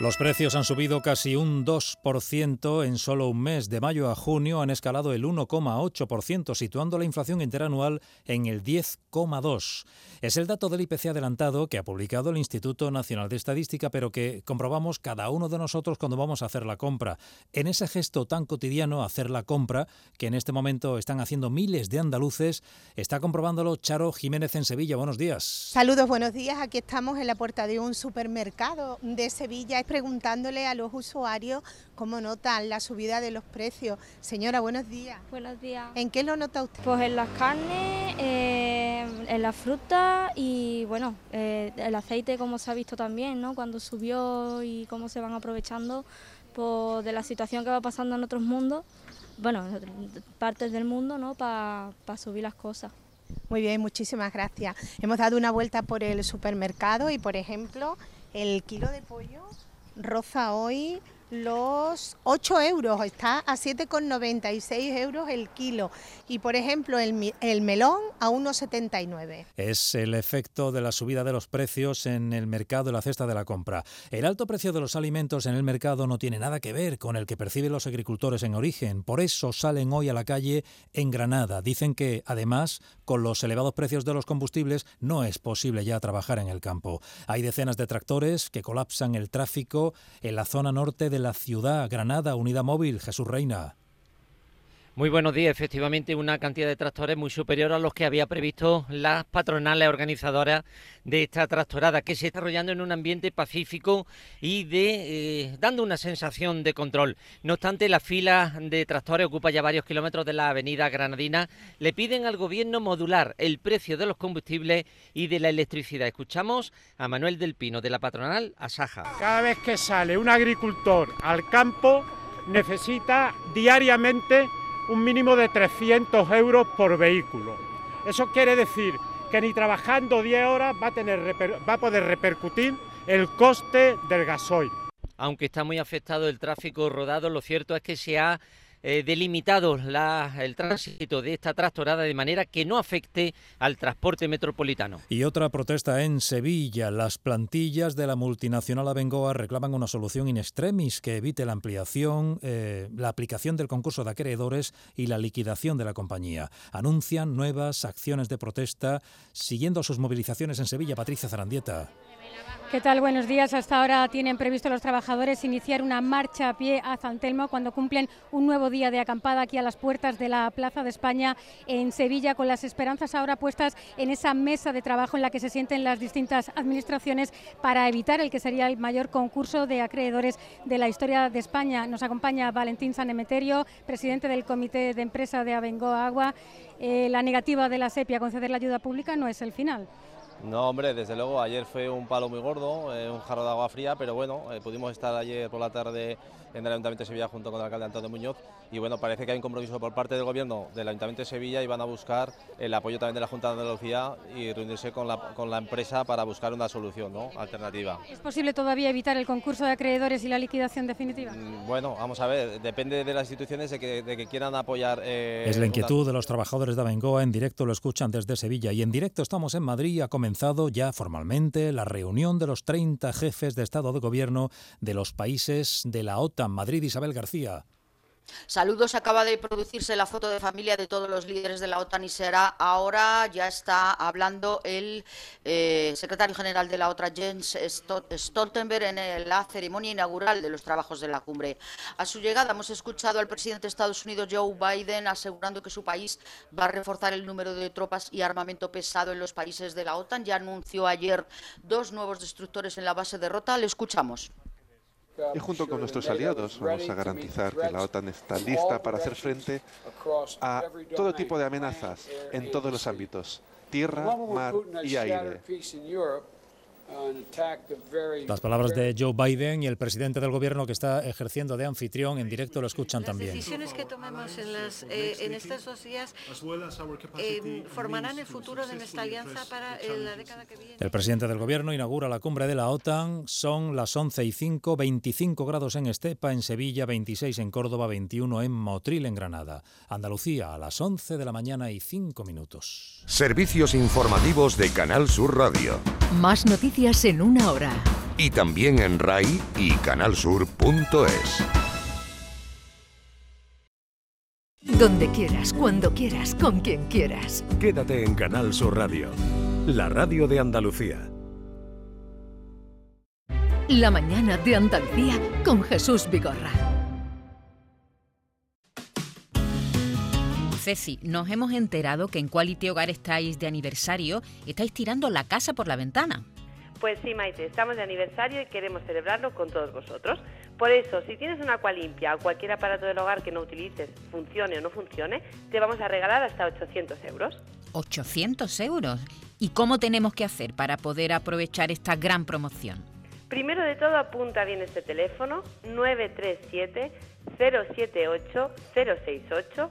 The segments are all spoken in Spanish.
Los precios han subido casi un 2% en solo un mes. De mayo a junio han escalado el 1,8%, situando la inflación interanual en el 10,2%. Es el dato del IPC adelantado que ha publicado el Instituto Nacional de Estadística, pero que comprobamos cada uno de nosotros cuando vamos a hacer la compra. En ese gesto tan cotidiano, hacer la compra, que en este momento están haciendo miles de andaluces, está comprobándolo Charo Jiménez en Sevilla. Buenos días. Saludos, buenos días. Aquí estamos en la puerta de un supermercado de Sevilla, preguntándole a los usuarios cómo notan la subida de los precios. Señora, buenos días. Buenos días. ¿En qué lo nota usted? Pues en las carnes, eh, en la fruta y bueno, eh, el aceite como se ha visto también, ¿no? Cuando subió y cómo se van aprovechando pues, de la situación que va pasando en otros mundos, bueno, en partes del mundo, ¿no? Para subir las cosas. Muy bien, muchísimas gracias. Hemos dado una vuelta por el supermercado y, por ejemplo, el kilo de pollo roza hoy los 8 euros, está a 7,96 euros el kilo. Y por ejemplo, el, el melón a 1,79. Es el efecto de la subida de los precios en el mercado y la cesta de la compra. El alto precio de los alimentos en el mercado no tiene nada que ver con el que perciben los agricultores en origen. Por eso salen hoy a la calle en Granada. Dicen que, además, con los elevados precios de los combustibles, no es posible ya trabajar en el campo. Hay decenas de tractores que colapsan el tráfico en la zona norte de la ciudad, Granada, Unidad Móvil, Jesús Reina. Muy buenos días. Efectivamente, una cantidad de tractores muy superior a los que había previsto las patronales organizadoras de esta tractorada, que se está desarrollando en un ambiente pacífico y de eh, dando una sensación de control. No obstante, la fila de tractores ocupa ya varios kilómetros de la avenida Granadina. Le piden al gobierno modular el precio de los combustibles y de la electricidad. Escuchamos a Manuel del Pino, de la patronal Asaja. Cada vez que sale un agricultor al campo, necesita diariamente un mínimo de 300 euros por vehículo. Eso quiere decir que ni trabajando 10 horas va a, tener, va a poder repercutir el coste del gasoil. Aunque está muy afectado el tráfico rodado, lo cierto es que se ha eh, delimitado el tránsito de esta tractorada de manera que no afecte al transporte metropolitano. Y otra protesta en Sevilla. Las plantillas de la multinacional Abengoa reclaman una solución in extremis que evite la ampliación, eh, la aplicación del concurso de acreedores y la liquidación de la compañía. Anuncian nuevas acciones de protesta siguiendo sus movilizaciones en Sevilla. Patricia Zarandieta. ¿Qué tal? Buenos días. Hasta ahora tienen previsto los trabajadores iniciar una marcha a pie a Zantelmo cuando cumplen un nuevo día de acampada aquí a las puertas de la Plaza de España en Sevilla, con las esperanzas ahora puestas en esa mesa de trabajo en la que se sienten las distintas administraciones para evitar el que sería el mayor concurso de acreedores de la historia de España. Nos acompaña Valentín Sanemeterio, presidente del Comité de Empresa de Abengoa Agua. Eh, la negativa de la SEPI a conceder la ayuda pública no es el final. No, hombre, desde luego, ayer fue un palo muy gordo, eh, un jarro de agua fría, pero bueno, eh, pudimos estar ayer por la tarde en el Ayuntamiento de Sevilla junto con el alcalde Antonio Muñoz y bueno, parece que hay un compromiso por parte del Gobierno del Ayuntamiento de Sevilla y van a buscar el apoyo también de la Junta de Andalucía y reunirse con la, con la empresa para buscar una solución ¿no? alternativa. ¿Es posible todavía evitar el concurso de acreedores y la liquidación definitiva? Mm, bueno, vamos a ver, depende de las instituciones de que, de que quieran apoyar. Eh, es la inquietud de los trabajadores de Abengoa, en directo lo escuchan desde Sevilla y en directo estamos en Madrid y ha comenzado ya formalmente la reunión de los 30 jefes de Estado de Gobierno de los países de la OTAN. Madrid, Isabel García. Saludos, acaba de producirse la foto de familia de todos los líderes de la OTAN y será ahora, ya está hablando el eh, secretario general de la OTAN, Jens Stoltenberg, en la ceremonia inaugural de los trabajos de la cumbre. A su llegada hemos escuchado al presidente de Estados Unidos, Joe Biden, asegurando que su país va a reforzar el número de tropas y armamento pesado en los países de la OTAN. Ya anunció ayer dos nuevos destructores en la base de Rota. Le escuchamos y junto con nuestros aliados vamos a garantizar que la OTAN está lista para hacer frente a todo tipo de amenazas en todos los ámbitos, tierra, mar y aire. Las palabras de Joe Biden y el presidente del gobierno que está ejerciendo de anfitrión en directo lo escuchan también. Las decisiones que tomemos en, las, eh, en estos dos días eh, formarán el futuro de nuestra alianza para eh, la década que viene. El presidente del gobierno inaugura la cumbre de la OTAN. Son las 11 y 5, 25 grados en Estepa, en Sevilla, 26 en Córdoba, 21 en Motril, en Granada. Andalucía, a las 11 de la mañana y 5 minutos. Servicios informativos de Canal Sur Radio. Más noticias en una hora. Y también en RAI y canalsur.es. Donde quieras, cuando quieras, con quien quieras. Quédate en Canal Sur Radio, la radio de Andalucía. La mañana de Andalucía con Jesús Vigorra. Ceci, nos hemos enterado que en Quality Hogar estáis de aniversario, estáis tirando la casa por la ventana. Pues sí, Maite, estamos de aniversario y queremos celebrarlo con todos vosotros. Por eso, si tienes una limpia o cualquier aparato del hogar que no utilices, funcione o no funcione, te vamos a regalar hasta 800 euros. ¿800 euros? ¿Y cómo tenemos que hacer para poder aprovechar esta gran promoción? Primero de todo, apunta bien este teléfono 937 078 068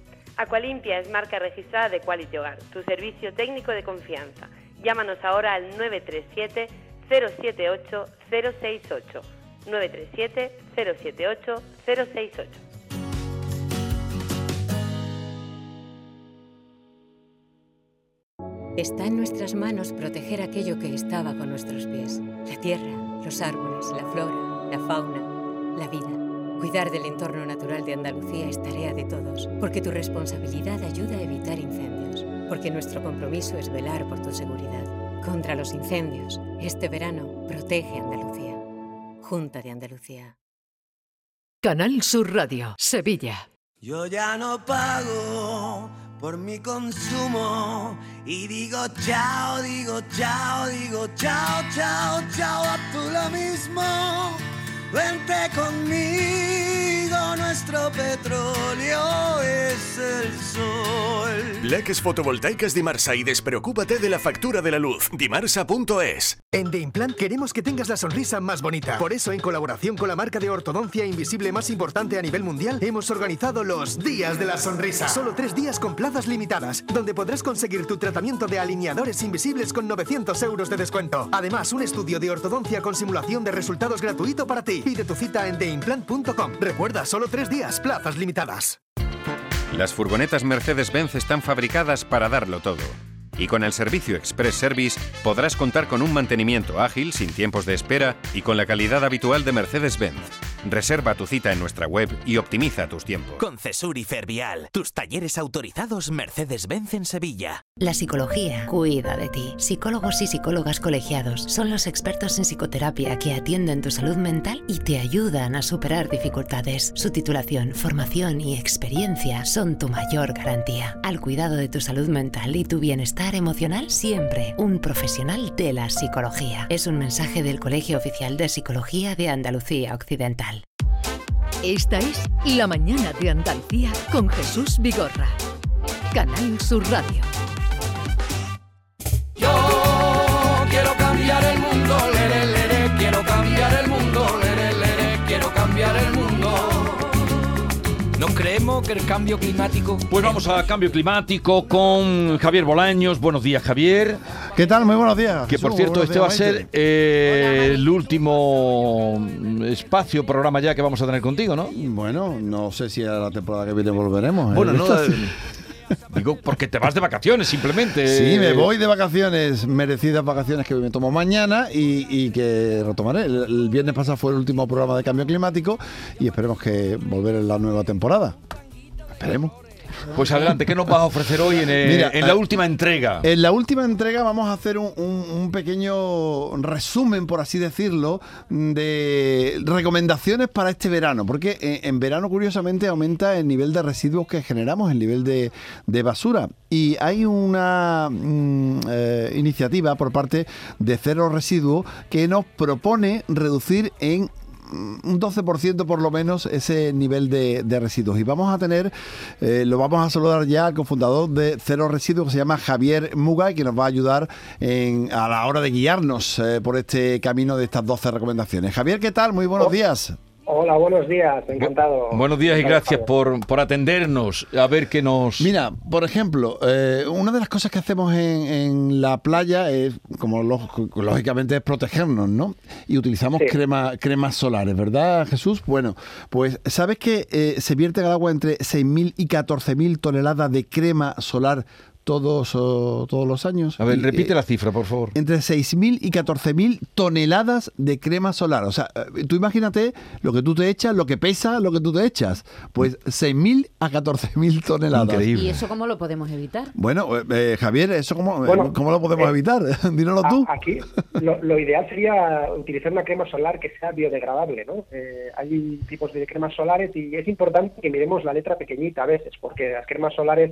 Aqualimpia es marca registrada de Quality Hogar, tu servicio técnico de confianza. Llámanos ahora al 937 078 068. 937 078 068. Está en nuestras manos proteger aquello que estaba con nuestros pies. La tierra, los árboles, la flora, la fauna, la vida. Cuidar del entorno natural de Andalucía es tarea de todos, porque tu responsabilidad ayuda a evitar incendios, porque nuestro compromiso es velar por tu seguridad. Contra los incendios, este verano protege Andalucía. Junta de Andalucía. Canal Sur Radio, Sevilla. Yo ya no pago por mi consumo y digo chao, digo chao, digo chao, chao, chao, a tú lo mismo. Vente conmigo, nuestro petróleo es el sol. Leques fotovoltaicas Dimarsa y despreocúpate de la factura de la luz. Dimarsa.es. En The Implant queremos que tengas la sonrisa más bonita. Por eso, en colaboración con la marca de ortodoncia invisible más importante a nivel mundial, hemos organizado los Días de la Sonrisa. Solo tres días con plazas limitadas, donde podrás conseguir tu tratamiento de alineadores invisibles con 900 euros de descuento. Además, un estudio de ortodoncia con simulación de resultados gratuito para ti. Pide tu cita en theimplant.com. Recuerda, solo tres días, plazas limitadas. Las furgonetas Mercedes-Benz están fabricadas para darlo todo. Y con el servicio Express Service podrás contar con un mantenimiento ágil, sin tiempos de espera y con la calidad habitual de Mercedes-Benz. Reserva tu cita en nuestra web y optimiza tus tiempos. Con Cesur y Fervial, tus talleres autorizados Mercedes-Benz en Sevilla. La psicología cuida de ti. Psicólogos y psicólogas colegiados son los expertos en psicoterapia que atienden tu salud mental y te ayudan a superar dificultades. Su titulación, formación y experiencia son tu mayor garantía. Al cuidado de tu salud mental y tu bienestar emocional, siempre un profesional de la psicología. Es un mensaje del Colegio Oficial de Psicología de Andalucía Occidental. Esta es La Mañana de Andalucía con Jesús Vigorra. Canal Sur Radio. Yo ¿No creemos que el cambio climático... Pues vamos a cambio climático con Javier Bolaños. Buenos días, Javier. ¿Qué tal? Muy buenos días. Que por cierto, este va a ser eh, el último espacio, programa ya que vamos a tener contigo, ¿no? Bueno, no sé si a la temporada que viene volveremos. ¿eh? Bueno, no, Digo, porque te vas de vacaciones simplemente. Sí, me voy de vacaciones, merecidas vacaciones que me tomo mañana y, que retomaré. El, viernes pasado fue el último programa de cambio climático y esperemos que volver en la nueva temporada. Esperemos. Pues adelante, ¿qué nos vas a ofrecer hoy en, eh, en la eh, última entrega? En la última entrega vamos a hacer un, pequeño resumen, por así decirlo, de recomendaciones para este verano, porque eh, en, verano curiosamente aumenta el nivel de residuos que generamos, el nivel de, basura. Y hay una mm, iniciativa por parte de Cero Residuos que nos propone reducir en un 12% por lo menos ese nivel de, residuos. Y vamos a tener, eh, lo vamos a saludar ya al cofundador de Cero Residuos, que se llama Javier Mugay, que nos va a ayudar a la hora de guiarnos eh, por este camino de estas 12 recomendaciones. Javier, ¿qué tal? Muy buenos días. Hola, buenos días, encantado. buenos días y gracias por, por, atendernos. A ver qué nos... Mira, por ejemplo, eh, una de las cosas que hacemos en, la playa es, como lógicamente, es protegernos, ¿no? Y utilizamos crema, cremas solares, ¿verdad, Jesús? Bueno, pues ¿sabes que eh, se vierte al agua entre 6.000 y 14.000 toneladas de crema solar todos, todos los años. A ver, repite eh, la cifra, por favor. Entre 6.000 y 14.000 toneladas de crema solar. O sea, eh, tú imagínate lo que tú te echas, lo que pesa, lo que tú te echas. Pues 6.000 a 14.000 toneladas. ¿Y eso cómo lo podemos evitar? Bueno, eh, Javier, ¿eso cómo, cómo lo podemos evitar? Dínoslo tú. Aquí lo, ideal sería utilizar una crema solar que sea biodegradable, ¿no? hay tipos de cremas solares y es importante que miremos la letra pequeñita a veces, porque las cremas solares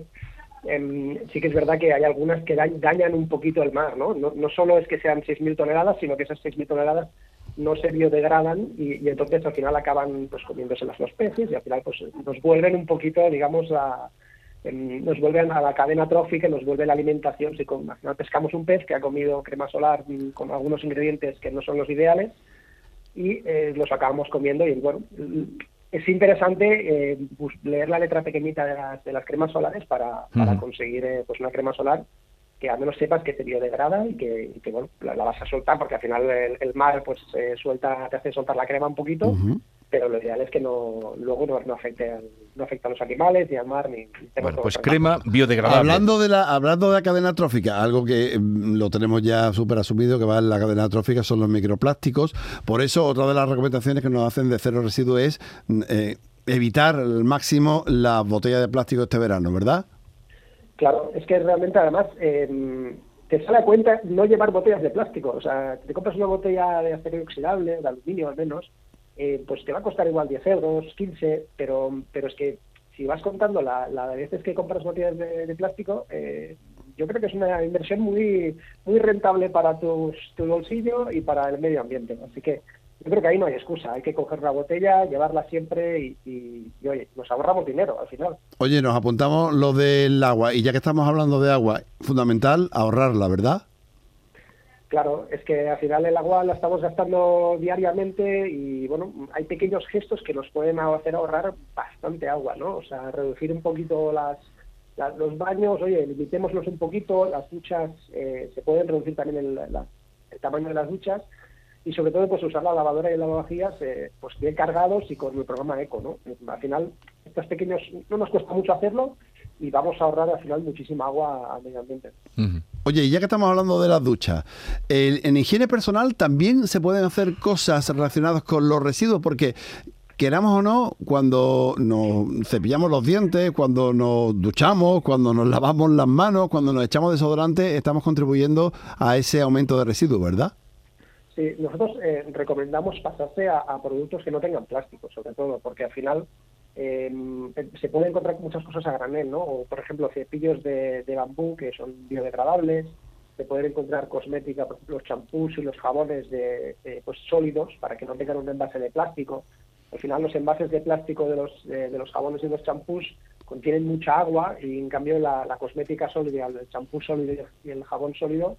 Em, sí que es verdad que hay algunas que dañan un poquito el mar, ¿no? No, solo es que sean 6.000 toneladas, sino que esas 6.000 toneladas no se biodegradan y, entonces al final acaban pues comiéndose los peces y al final pues nos vuelven un poquito, digamos, a, em, nos vuelven a la cadena trófica, nos vuelve la alimentación. Si con, al pescamos un pez que ha comido crema solar con algunos ingredientes que no son los ideales y eh, los acabamos comiendo y bueno, es interesante eh, leer la letra pequeñita de las, de las cremas solares para, para conseguir eh, pues una crema solar que al menos sepas que te biodegrada y que, y que bueno, la, vas a soltar porque al final el, mar pues eh, suelta, te hace soltar la crema un poquito pero lo ideal es que no luego no, afecte no afecta a los animales ni al mar ni, bueno, pues crema biodegradable. Hablando de la hablando de la cadena trófica algo que mm, lo tenemos ya súper asumido que va en la cadena trófica son los microplásticos. Por eso otra de las recomendaciones que nos hacen de cero residuos es mm, eh, evitar al máximo las botellas de plástico este verano verdad claro es que realmente además em, te sale a cuenta no llevar botellas de plástico. O sea te compras una botella de acero inoxidable de aluminio al menos eh, pues te va a costar igual 10 euros, 15, pero, pero es que si vas contando la, de veces que compras botellas de, plástico, eh, yo creo que es una inversión muy muy rentable para tu bolsillo y para el medio ambiente. Así que yo creo que ahí no hay excusa. Hay que coger la botella, llevarla siempre y, y, oye, nos ahorramos dinero al final. Oye, nos apuntamos lo del agua y ya que estamos hablando de agua, fundamental ahorrarla, ¿verdad? Claro, es que al final el agua la estamos gastando diariamente y bueno, hay pequeños gestos que nos pueden hacer ahorrar bastante agua, ¿no? O sea, reducir un poquito las, los baños, oye, limitémoslos un poquito, las duchas, eh, se pueden reducir también el, el, tamaño de las duchas y sobre todo pues usar la lavadora y el lavavajillas eh, pues bien cargados y con el programa eco, ¿no? Al final, estos pequeños, no nos cuesta mucho hacerlo y vamos a ahorrar al final muchísima agua al medio ambiente. Oye, ya que estamos hablando de las duchas, en higiene personal también se pueden hacer cosas relacionadas con los residuos, porque queramos o no, cuando nos cepillamos los dientes, cuando nos duchamos, cuando nos lavamos las manos, cuando nos echamos desodorante, estamos contribuyendo a ese aumento de residuos, ¿verdad? Sí, nosotros eh, recomendamos pasarse a, productos que no tengan plástico, sobre todo, porque al final eh, se pueden encontrar muchas cosas a granel, ¿no? O, por ejemplo, cepillos de, bambú que son biodegradables, se pueden encontrar cosmética, los champús y los jabones de, pues sólidos para que no tengan un envase de plástico. Al final, los envases de plástico de los, de, los jabones y los champús contienen mucha agua y, en cambio, la, cosmética sólida, el champú sólido y el jabón sólido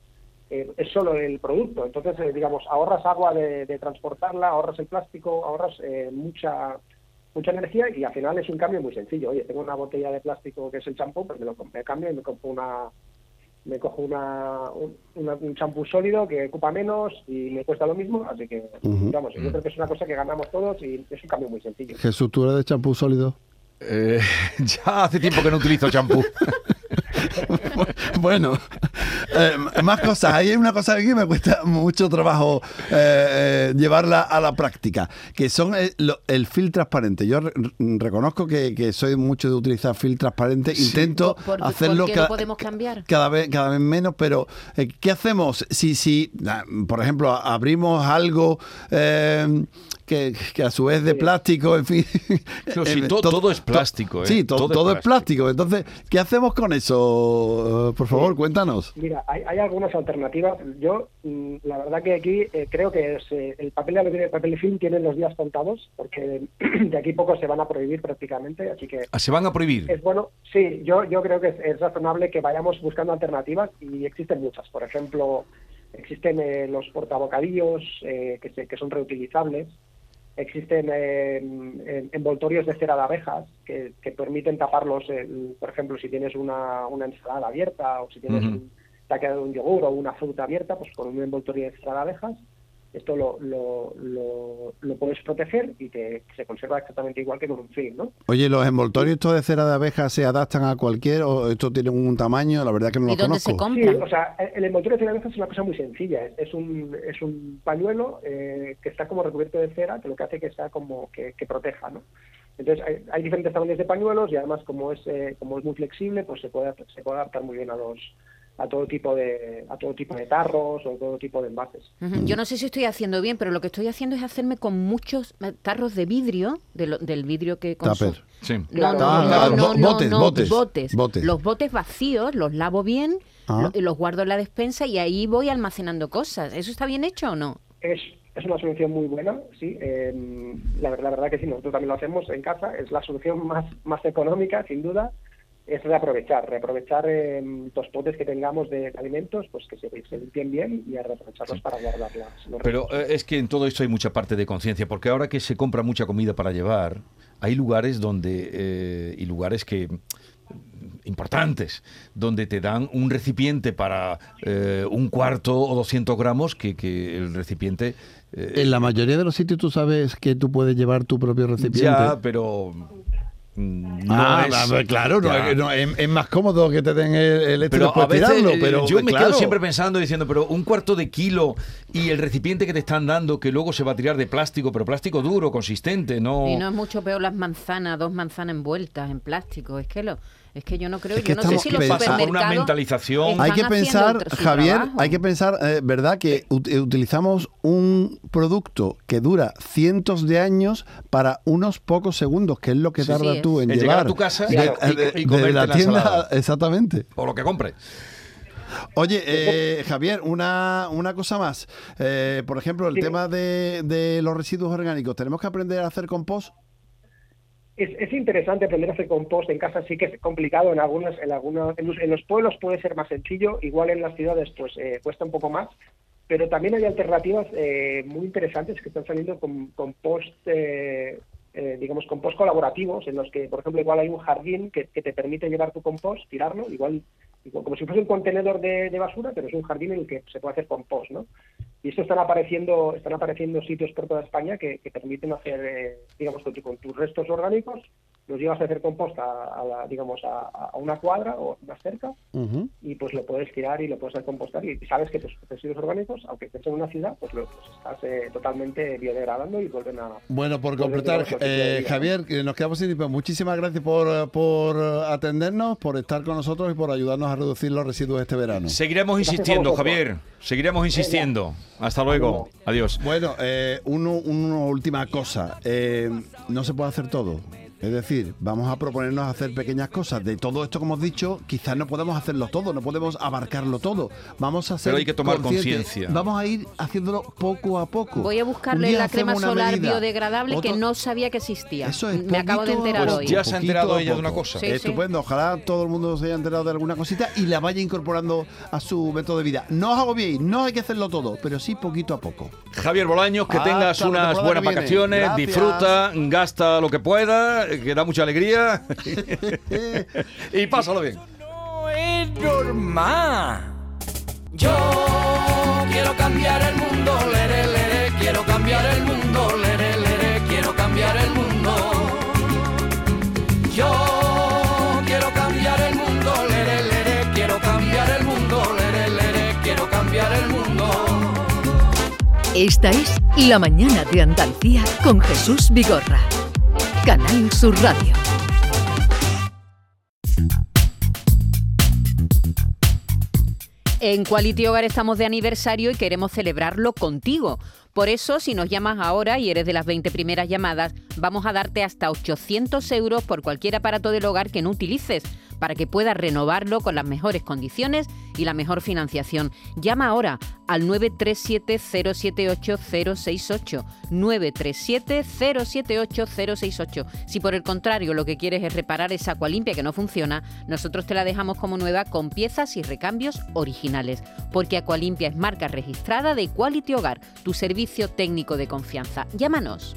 eh, es solo el producto. Entonces, eh, digamos, ahorras agua de, transportarla, ahorras el plástico, ahorras eh, mucha mucha energía y al final es un cambio muy sencillo. Oye, tengo una botella de plástico que es el champú, pues me lo me cambio y me compro una me cojo una, un champú sólido que ocupa menos y me cuesta lo mismo, así que vamos, yo creo que es una cosa que ganamos todos y es un cambio muy sencillo. Jesús, ¿tú eres de champú sólido? Eh, ya hace tiempo que no utilizo champú. bueno, eh, más cosas. Hay una cosa que me cuesta mucho trabajo eh, eh, llevarla a la práctica, que son el, el film transparente. Yo reconozco que, soy mucho de utilizar film transparente. Intento hacerlo ¿por qué podemos cambiar? cada vez cada vez menos, pero ¿qué hacemos si, si por ejemplo, abrimos algo que, a su vez de plástico, en fin. todo, es plástico. Sí, todo, es, plástico. Entonces, ¿qué hacemos con eso? Por favor, cuéntanos. Mira, hay, algunas alternativas. Yo, mm, la verdad que aquí eh, creo que es, eh, el papel de el papel de film tiene los días contados, porque de aquí poco se van a prohibir prácticamente, así que... Ah, ¿Se van a prohibir? Es bueno, sí, yo, yo creo que es, razonable que vayamos buscando alternativas y existen muchas. Por ejemplo, existen eh, los portabocadillos que, que son reutilizables, existen eh, envoltorios de cera de abejas que, permiten taparlos, por ejemplo, si tienes una, una, ensalada abierta o si tienes un, te ha quedado un yogur o una fruta abierta, pues con un envoltorio de cera de abejas esto lo, lo, lo, puedes proteger y te, se conserva exactamente igual que con un film, ¿no? Oye, ¿los envoltorios estos de cera de abeja se adaptan a cualquier o esto tiene un tamaño? La verdad que no lo conozco. Sí, o sea, el envoltorio de cera de abeja es una cosa muy sencilla. Es un, es un pañuelo eh, que está como recubierto de cera, que lo que hace que sea como que, proteja, ¿no? Entonces hay, diferentes tamaños de pañuelos y además como es eh, como es muy flexible, pues se puede se puede adaptar muy bien a los a todo tipo de a todo tipo de tarros o todo tipo de envases. Yo no sé si estoy haciendo bien, pero lo que estoy haciendo es hacerme con muchos eh, tarros de vidrio, del vidrio que consumo. Sí. No, no, no, botes, botes, botes, Los botes vacíos los lavo bien, ah. los guardo en la despensa y ahí voy almacenando cosas. ¿Eso está bien hecho o no? Es, es una solución muy buena, sí. Eh, la, la, verdad que sí, nosotros también lo hacemos en casa. Es la solución más, más económica, sin duda es reaprovechar, reaprovechar eh, los potes que tengamos de alimentos, pues que se, limpien bien y a reaprovecharlos para guardarlas. Pero eh, es que en todo esto hay mucha parte de conciencia, porque ahora que se compra mucha comida para llevar, hay lugares donde, eh, y lugares que importantes, donde te dan un recipiente para un cuarto o 200 gramos que, que el recipiente... en la mayoría de los sitios tú sabes que tú puedes llevar tu propio recipiente. Ya, pero no ah, claro, no, es, más cómodo que te den el, el pero a tirarlo, pero yo me quedo siempre pensando diciendo, pero un cuarto de kilo y el recipiente que te están dando que luego se va a tirar de plástico, pero plástico duro, consistente, no. Y no es mucho peor las manzanas, dos manzanas envueltas en plástico, es que lo es que yo no creo, yo no sé si los por una mentalización. Hay que pensar, Javier, hay que pensar, eh, ¿verdad? Que eh, utilizamos un producto que dura cientos de años para unos pocos segundos, que es lo que tarda tú en, llevar a tu casa y, de, la tienda, exactamente. O lo que compre. Oye, eh, Javier, una, una cosa más. por ejemplo, el tema de, de los residuos orgánicos. ¿Tenemos que aprender a hacer compost? Es, interesante aprender a hacer compost en casa, sí que es complicado en algunas, en algunos, en los, pueblos puede ser más sencillo, igual en las ciudades pues eh, cuesta un poco más, pero también hay alternativas eh, muy interesantes que están saliendo con compost, eh, digamos, compost colaborativos, en los que, por ejemplo, igual hay un jardín que, que te permite llevar tu compost, tirarlo, igual como si fuese un contenedor de, basura, pero es un jardín en el que se puede hacer compost, ¿no? Y esto están apareciendo, están apareciendo sitios por toda España que, permiten hacer, eh, digamos, con, con, tus restos orgánicos los llevas a hacer compost a, digamos, a, una cuadra o más cerca y pues lo puedes tirar y lo puedes compostar y sabes que tus residuos orgánicos, aunque estés en una ciudad, pues los pues estás eh, totalmente biodegradando y vuelven a... Bueno, por completar, eh, Javier, nos quedamos sin tiempo. Muchísimas gracias por, por atendernos, por estar con nosotros y por ayudarnos a reducir los residuos este verano. Seguiremos insistiendo, Javier. Seguiremos insistiendo. Hasta luego. Adiós. Bueno, eh, una última cosa. no se puede hacer todo. Es decir, vamos a proponernos hacer pequeñas cosas. De todo esto que hemos dicho, quizás no podemos hacerlo todo, no podemos abarcarlo todo. Vamos a hacer. Pero hay que tomar conciencia. Vamos a ir haciéndolo poco a poco. Voy a buscarle la crema solar biodegradable que no sabía que existía. Eso es Me acabo de enterar pues hoy. Ya se ha enterado ella de una cosa. Estupendo. Ojalá todo el mundo se haya enterado de alguna cosita y la vaya incorporando a su método de vida. No os agobiéis, no hay que hacerlo todo, pero sí poquito a poco. Javier Bolaños, que tengas unas buenas vacaciones, disfruta, gasta lo que pueda, que da mucha alegría. y pásalo bien. No es normal. Yo quiero cambiar el mundo, lere, quiero cambiar el mundo, lere, quiero cambiar el mundo. Yo quiero cambiar el mundo, lere, quiero cambiar el mundo, lere, quiero cambiar el mundo. Esta es La Mañana de Andalucía con Jesús Vigorra. Canal Sur Radio. En Quality Hogar estamos de aniversario y queremos celebrarlo contigo. Por eso, si nos llamas ahora y eres de las 20 primeras llamadas, vamos a darte hasta 800 euros por cualquier aparato del hogar que no utilices para que puedas renovarlo con las mejores condiciones y la mejor financiación. Llama ahora al 937-078-068. 937-078-068. Si por el contrario lo que quieres es reparar esa limpia que no funciona, nosotros te la dejamos como nueva con piezas y recambios originales. Porque Aqualimpia es marca registrada de Quality Hogar, tu servicio técnico de confianza. Llámanos.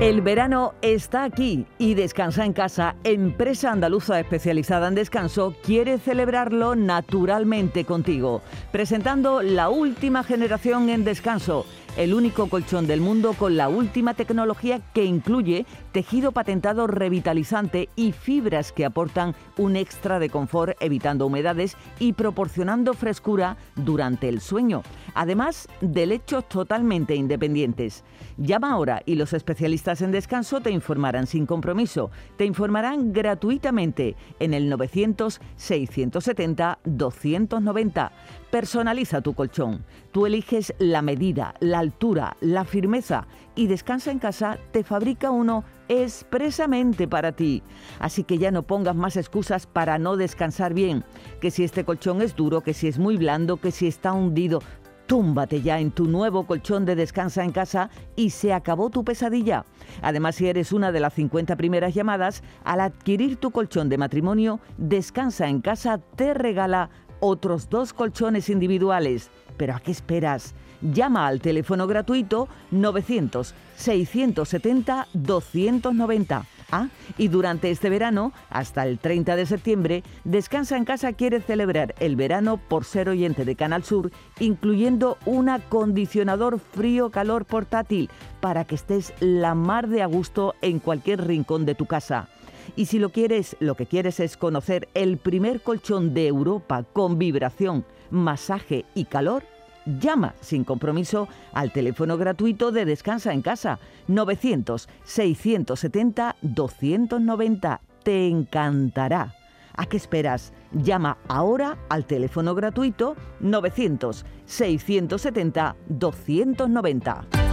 El verano está aquí y Descansa en Casa, empresa andaluza especializada en descanso, quiere celebrarlo naturalmente contigo, presentando la última generación en descanso, el único colchón del mundo con la última tecnología que incluye tejido patentado revitalizante y fibras que aportan un extra de confort evitando humedades y proporcionando frescura durante el sueño, además de lechos totalmente independientes. Llama ahora y los especialistas en descanso te informarán sin compromiso. Te informarán gratuitamente en el 900-670-290. Personaliza tu colchón. Tú eliges la medida, la altura, la firmeza y Descansa en casa te fabrica uno expresamente para ti. Así que ya no pongas más excusas para no descansar bien. Que si este colchón es duro, que si es muy blando, que si está hundido. Túmbate ya en tu nuevo colchón de descansa en casa y se acabó tu pesadilla. Además, si eres una de las 50 primeras llamadas, al adquirir tu colchón de matrimonio, Descansa en casa te regala otros dos colchones individuales. ¿Pero a qué esperas? Llama al teléfono gratuito 900-670-290. Ah, y durante este verano, hasta el 30 de septiembre, Descansa en Casa quiere celebrar el verano por ser oyente de Canal Sur, incluyendo un acondicionador frío-calor portátil para que estés la mar de a gusto en cualquier rincón de tu casa. Y si lo quieres, lo que quieres es conocer el primer colchón de Europa con vibración, masaje y calor, llama sin compromiso al teléfono gratuito de Descansa en Casa 900-670-290. Te encantará. ¿A qué esperas? Llama ahora al teléfono gratuito 900-670-290.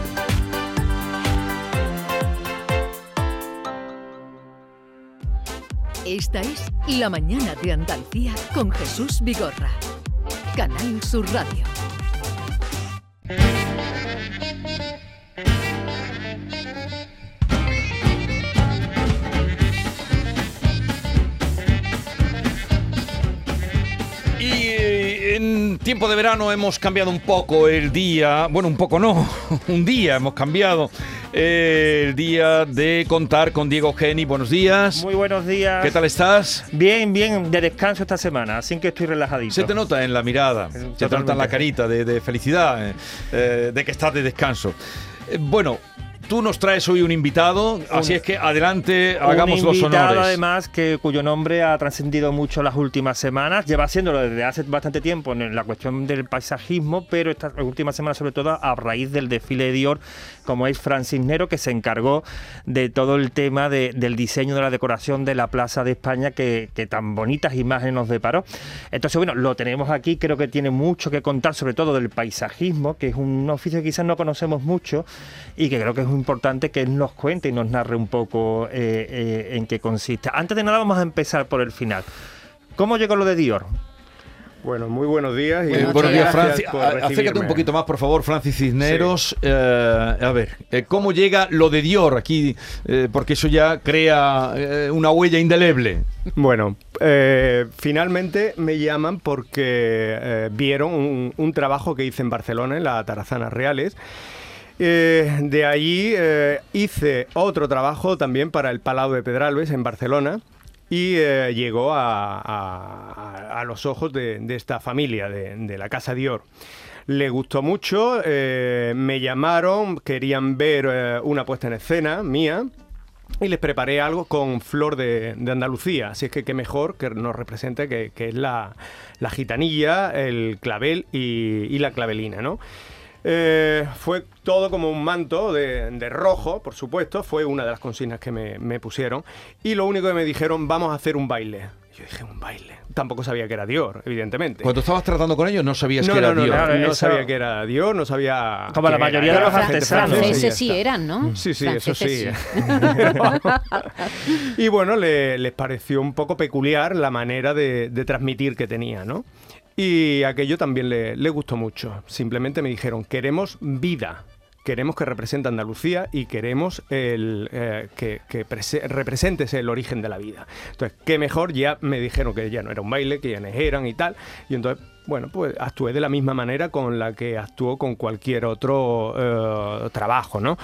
Esta es La Mañana de Andalucía con Jesús Vigorra. Canal Sur Radio. Y eh, en tiempo de verano hemos cambiado un poco el día, bueno, un poco no, un día hemos cambiado eh, el día de contar con Diego Geni. Buenos días. Muy buenos días. ¿Qué tal estás? Bien, bien, de descanso esta semana, así que estoy relajadito. Se te nota en la mirada, se te nota en la carita de, de felicidad, eh, eh, de que estás de descanso. Eh, bueno, tú nos traes hoy un invitado, así es que adelante, hagamos un los invitado, honores. además que cuyo nombre ha trascendido mucho las últimas semanas, lleva haciéndolo desde hace bastante tiempo en la cuestión del paisajismo, pero estas últimas semanas sobre todo a raíz del desfile de Dior, como es Francis Nero, que se encargó de todo el tema de- del diseño de la decoración de la Plaza de España que, que tan bonitas imágenes nos deparó. Entonces, bueno, lo tenemos aquí, creo que tiene mucho que contar, sobre todo del paisajismo, que es un oficio que quizás no conocemos mucho y que creo que es muy importante que él nos cuente y nos narre un poco eh, eh, en qué consiste. Antes de nada, vamos a empezar por el final. ¿Cómo llegó lo de Dior? Bueno, muy buenos días. Y buenos días, Francis. Acércate un poquito más, por favor, Francis Cisneros. Eh, a ver, eh, ¿cómo llega lo de Dior aquí? Eh, porque eso ya crea eh, una huella indeleble. Bueno, eh, finalmente me llaman porque eh, vieron un, un trabajo que hice en Barcelona, en la Tarazanas Reales. Eh, de allí eh, hice otro trabajo también para el Palau de Pedralbes en Barcelona y eh, llegó a, los ojos de, esta familia, de, la Casa Dior. Le gustó mucho, me llamaron, querían ver una puesta en escena mía y les preparé algo con flor de, Andalucía. Así es que qué mejor que nos represente que, es la, la gitanilla, el clavel y, y la clavelina, ¿no? Eh, fue todo como un manto de, de rojo, por supuesto, fue una de las consignas que me, me pusieron. Y lo único que me dijeron, vamos a hacer un baile. Yo dije, un baile. Tampoco sabía que era Dior, evidentemente. Cuando estabas tratando con ellos no sabías no, que era no, no, Dior. no, no sabía que era Dior, no sabía. Como la que era- mayoría de los artesanos. Franceses sí eran, ¿no? Sí, sí, eso sí. Franceses y bueno, le- les pareció un poco peculiar la manera de, de transmitir que tenía, ¿no? Y aquello también le, le gustó mucho. Simplemente me dijeron, queremos vida. Queremos que represente Andalucía y queremos el, eh, que, que prese- representes el origen de la vida. Entonces, qué mejor, ya me dijeron que ya no era un baile, que quiénes eran y tal. Y entonces, bueno, pues actué de la misma manera con la que actuó con cualquier otro eh, trabajo, ¿no?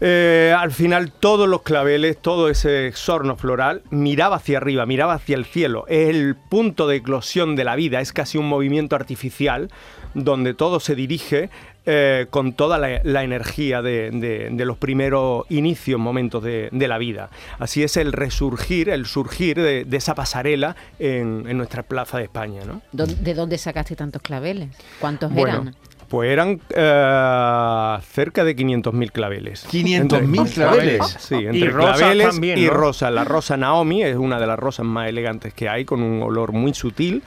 Eh, al final todos los claveles, todo ese exorno floral miraba hacia arriba, miraba hacia el cielo. Es el punto de eclosión de la vida, es casi un movimiento artificial donde todo se dirige eh, con toda la, la energía de, de- de los primeros inicios, momentos de, de la vida. Así es el resurgir, el surgir de, esa pasarela en, en nuestra plaza de España, ¿no? ¿Dó- ¿De dónde sacaste tantos claveles? ¿Cuántos Bueno, eran? Pues eran eh, cerca de 500.000 claveles. 500.000 Entre- claveles. Sí, entre Y rosas claveles también, y ¿no? rosa. La rosa Naomi es una de las rosas más elegantes que hay, con un olor muy sutil.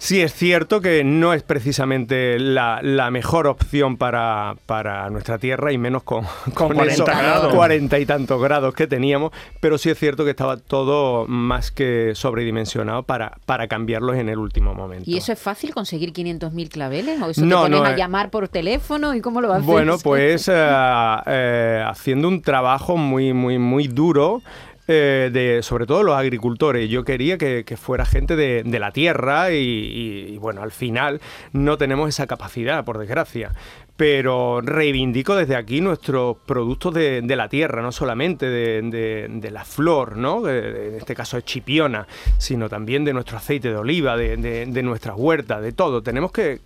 Sí, es cierto que no es precisamente la, la mejor opción para, para nuestra tierra y menos con, Con 40 esos grados. 40 y tantos grados que teníamos, pero sí es cierto que estaba todo más que sobredimensionado para, para cambiarlos en el último momento. ¿Y eso es fácil conseguir 500.000 claveles? ¿O eso No, te pones no, a eh. llamar por teléfono? ¿Y cómo lo haces? Bueno, pues eh, eh, haciendo un trabajo muy, muy, muy duro. Eh, de sobre todo los agricultores. Yo quería que, que fuera gente de, de la tierra y, bueno, al final no tenemos esa capacidad, por desgracia. Pero reivindico desde aquí nuestros productos de, de la tierra, no solamente de, de- la flor, ¿no? En este caso es chipiona, sino también de nuestro aceite de oliva, de, de- nuestras huertas, de todo. Tenemos que-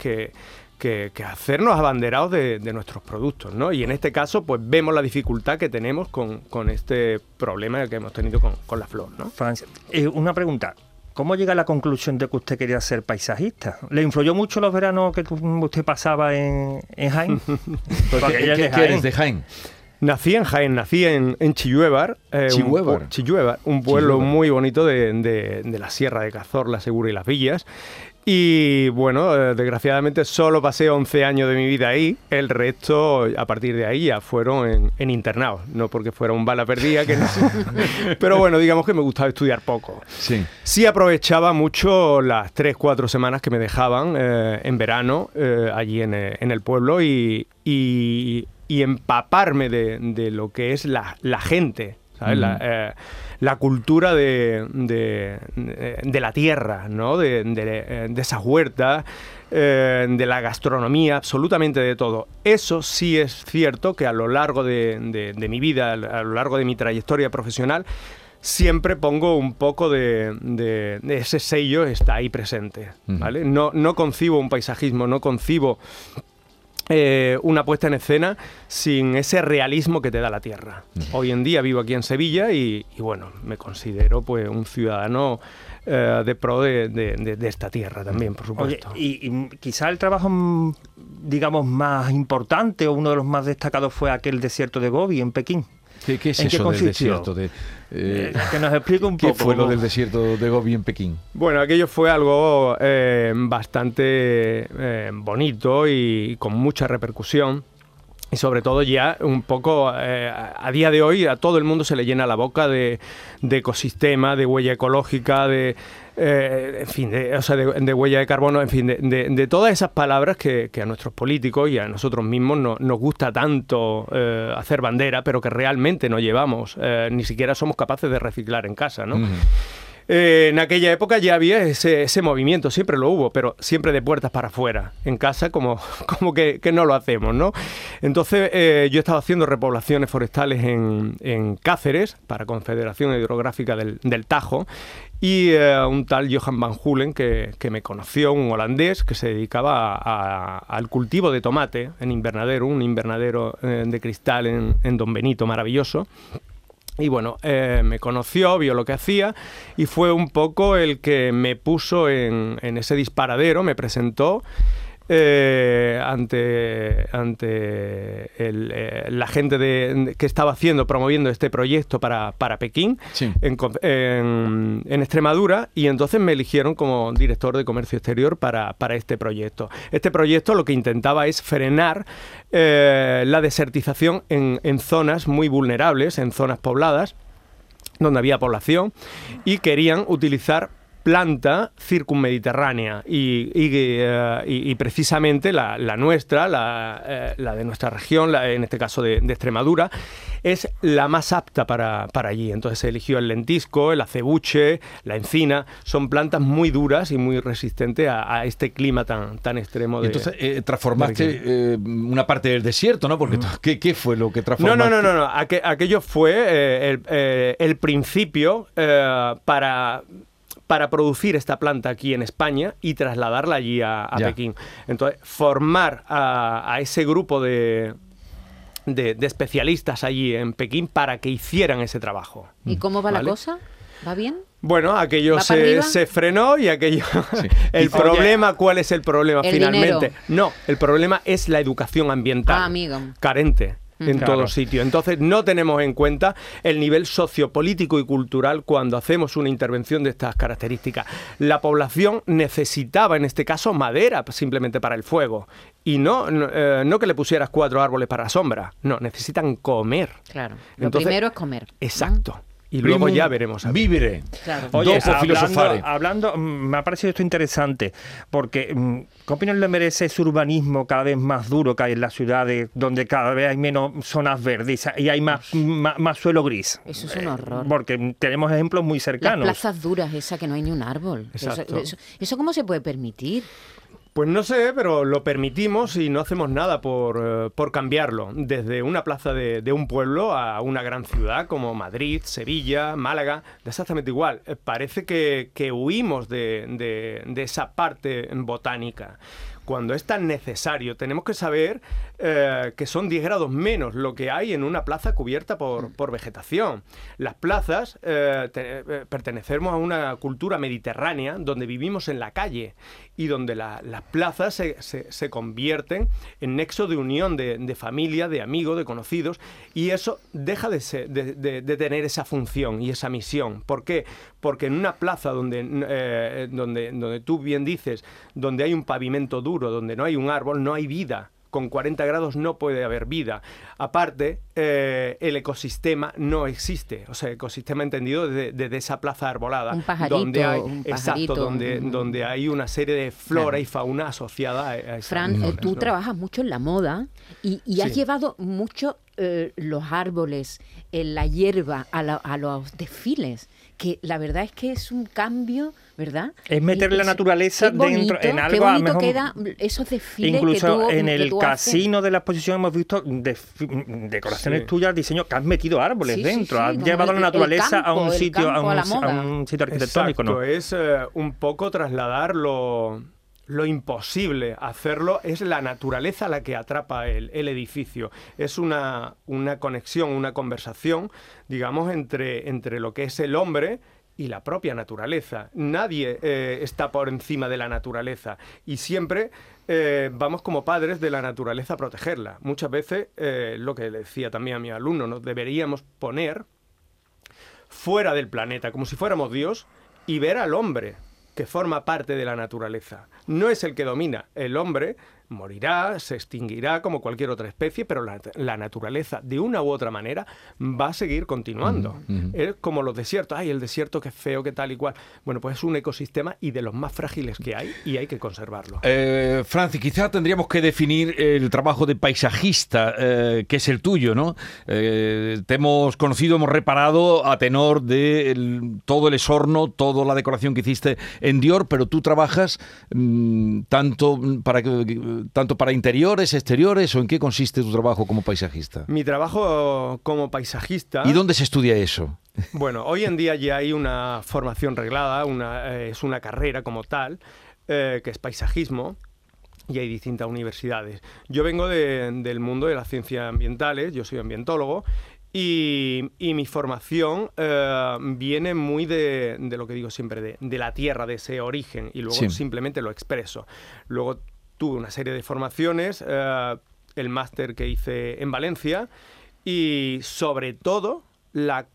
que, que hacernos abanderados de, de nuestros productos, ¿no? Y en este caso, pues vemos la dificultad que tenemos con, con este problema que hemos tenido con, con la flor, ¿no? Francia. Eh, una pregunta. ¿Cómo llega a la conclusión de que usted quería ser paisajista? ¿Le influyó mucho los veranos que usted pasaba en, en Jaén? Porque ella es de Jaén. de Jaén? Nací en Jaén, nací en, en Chilluévar, eh, un pueblo muy bonito de, de- de la Sierra de Cazorla, Segura y Las Villas. Y bueno, eh, desgraciadamente solo pasé 11 años de mi vida ahí, el resto a partir de ahí ya fueron en, en internados, no porque fuera un bala perdida, que no pero bueno, digamos que me gustaba estudiar poco. Sí. Sí aprovechaba mucho las 3, 4 semanas que me dejaban eh, en verano eh, allí en, en el pueblo y, y- y empaparme de, de lo que es la, la gente, ¿sabes? La, Ujú. eh, la cultura de, de- de la tierra, ¿no? De, de- de esas huertas, eh, de la gastronomía, absolutamente de todo. Eso sí es cierto que a lo largo de, de- de mi vida, a lo largo de mi trayectoria profesional, siempre pongo un poco de, de- de ese sello está ahí presente, ¿vale? No, no concibo un paisajismo, no concibo eh, una puesta en escena sin ese realismo que te da la tierra. Hoy en día vivo aquí en Sevilla y, y bueno, me considero pues un ciudadano eh, de pro de, de- de- de esta tierra también, por Oye, supuesto. y, y quizá el trabajo, mm, digamos, más importante o uno de los más destacados fue aquel desierto de Gobi en Pekín. ¿Qué, qué es ¿En qué eso del consistió? desierto? De, eh, que nos explique un ¿Qué poco fue lo del desierto de Gobi en Pekín? Bueno, aquello fue algo eh, bastante eh, bonito y con mucha repercusión. Y sobre todo ya un poco eh, a día de hoy a todo el mundo se le llena la boca de, ecosistema, de huella ecológica, de, eh, en fin, de, o sea, de, de huella de carbono, en fin, de, de- de todas esas palabras que, que a nuestros políticos y a nosotros mismos no- nos gusta tanto eh, hacer bandera, pero que realmente no llevamos, eh, ni siquiera somos capaces de reciclar en casa, ¿no? Eh, en aquella época ya había ese, ese movimiento, siempre lo hubo, pero siempre de puertas para afuera. En casa como, como que, que no lo hacemos, ¿no? Entonces eh, yo estaba haciendo repoblaciones forestales en, en Cáceres para Confederación Hidrográfica del, del Tajo y eh, un tal Johan Van Hulen que, que me conoció, un holandés que se dedicaba a- a- al cultivo de tomate en invernadero, un invernadero eh, de cristal en, en Don Benito maravilloso. Y bueno, eh, me conoció, vio lo que hacía y fue un poco el que me puso en, en ese disparadero, me presentó eh, ante, ante el, eh, la gente de- que estaba haciendo, promoviendo este proyecto para, para Pekín, en, en Extremadura, y entonces me eligieron como director de comercio exterior para, para este proyecto. Este proyecto lo que intentaba es frenar eh, la desertización en, en zonas muy vulnerables, en zonas pobladas, donde había población, y querían utilizar planta circunmediterránea y, y, eh, y- y precisamente la, la nuestra, la, eh, la de nuestra región, la- en este caso de, de Extremadura, es la más apta para, para allí. Entonces se eligió el lentisco, el acebuche, la encina, son plantas muy duras y muy resistentes a, a este clima tan, tan extremo. De, entonces eh, transformaste eh, una parte del desierto, ¿no? Porque ¿qué, qué fue lo que No, transformaste? no, no, no, no. Aque- aquello fue eh, el, el principio para para producir esta planta aquí en España y trasladarla allí a. Pekín. Entonces, formar a, a ese grupo de, de, de especialistas allí en Pekín para que hicieran ese trabajo. ¿Y cómo va ¿Vale? la cosa? ¿Va bien? Bueno, aquello ¿Va para se, frenó y aquello... el problema, ¿cuál es el problema El finalmente? dinero. No, el problema es la educación ambiental Ah, amigo. carente Mm. En Claro. todos sitios. Entonces no tenemos en cuenta el nivel sociopolítico y cultural cuando hacemos una intervención de estas características. La población necesitaba en este caso madera simplemente para el fuego y no, no, eh, no que le pusieras cuatro árboles para la sombra, no, necesitan comer. Claro. Lo Entonces- primero es comer. Exacto. Y luego ya veremos. a ver. Vivere. Claro. Oye, Dopo hablando, hablando, mm, me ha parecido esto interesante, porque mm, ¿qué opinión le merece ese urbanismo cada vez más duro que hay en las ciudades, donde cada vez hay menos zonas verdes y hay más, más, más suelo gris? Eso es un horror. Porque tenemos ejemplos muy Las cercanos. plazas duras, esa que no hay ni un árbol. Eso, Exacto. eso- ¿eso cómo se puede permitir? Pues no sé, pero lo permitimos y no hacemos nada por, eh, por cambiarlo. Desde una plaza de, de un pueblo a una gran ciudad como Madrid, Sevilla, Málaga, exactamente igual. Eh, Parece que, que huimos de, de- de esa parte botánica. Cuando es tan necesario, tenemos que saber eh, que son 10 grados menos lo que hay en una plaza cubierta por, por vegetación. Las plazas eh, te- eh, pertenecemos a una cultura mediterránea donde vivimos en la calle y donde la- las plazas se, se- convierten en nexo de unión de, de familia, de amigos, de conocidos, y eso deja de, ser- de- de- de tener esa función y esa misión. ¿Por qué? Porque en una plaza donde, eh, donde, donde tú bien dices, donde hay un pavimento duro, donde no hay un árbol, no hay vida. Con 40 grados no puede haber vida. Aparte, eh, el ecosistema no existe. O sea, ecosistema entendido desde, desde esa plaza arbolada. Un pajarito, donde hay, un exacto, pajarito, donde, un- donde hay una serie de flora Claro. y fauna asociada a, a esas Fran, eh, zonas, tú ¿no? trabajas mucho en la moda y, y has Sí. llevado mucho eh, los árboles, eh, la hierba a, la- a los desfiles, que la verdad es que es un cambio, ¿verdad? Es meter Y la es- naturaleza qué bonito, dentro en Qué algo a lo bonito mejor- queda esos desfiles que Incluso tú, en que el tú haces. casino de la exposición hemos visto de- decoraciones Sí. tuyas, diseños que has metido árboles Sí, dentro, sí, has llevado el- la naturaleza a un sitio, a un, a la a moda. un sitio arquitectónico, Exacto, ¿no? es eh, un poco trasladar lo, lo imposible hacerlo, es la naturaleza la que atrapa el, el edificio. Es una, una conexión, una conversación, digamos, entre, entre lo que es el hombre y la propia naturaleza. Nadie eh, está por encima de la naturaleza y siempre eh, vamos como padres de la naturaleza a protegerla. Muchas veces, eh, lo que decía también a mi alumno, nos deberíamos poner fuera del planeta, como si fuéramos Dios, y ver al hombre que forma parte de la naturaleza. No es el que domina, el hombre morirá, se extinguirá como cualquier otra especie, pero la, la naturaleza, de una u otra manera, va a seguir continuando. Es como los desiertos. Ay, el desierto que es feo, que tal y cual. Bueno, pues es un ecosistema y de los más frágiles que hay y hay que conservarlo. Eh, Francis, quizá tendríamos que definir el trabajo de paisajista, eh, que es el tuyo, ¿no? Eh, te hemos conocido, hemos reparado a tenor de el- todo el esorno, toda la decoración que hiciste en Dior, pero tú trabajas mm, tanto para que- tanto para interiores, exteriores, o en qué consiste tu trabajo como paisajista. Mi trabajo como paisajista... ¿Y dónde se estudia eso? Bueno, hoy en día ya hay una formación reglada, una, eh, es una carrera como tal, eh, que es paisajismo, y hay distintas universidades. Yo vengo de- del mundo de las ciencias ambientales, yo soy ambientólogo, y, y mi formación eh, viene muy de, de lo que digo siempre, de, de la tierra, de ese origen, y luego Sí. simplemente lo expreso. Luego tuve una serie de formaciones, eh, el máster que hice en Valencia, y sobre todo la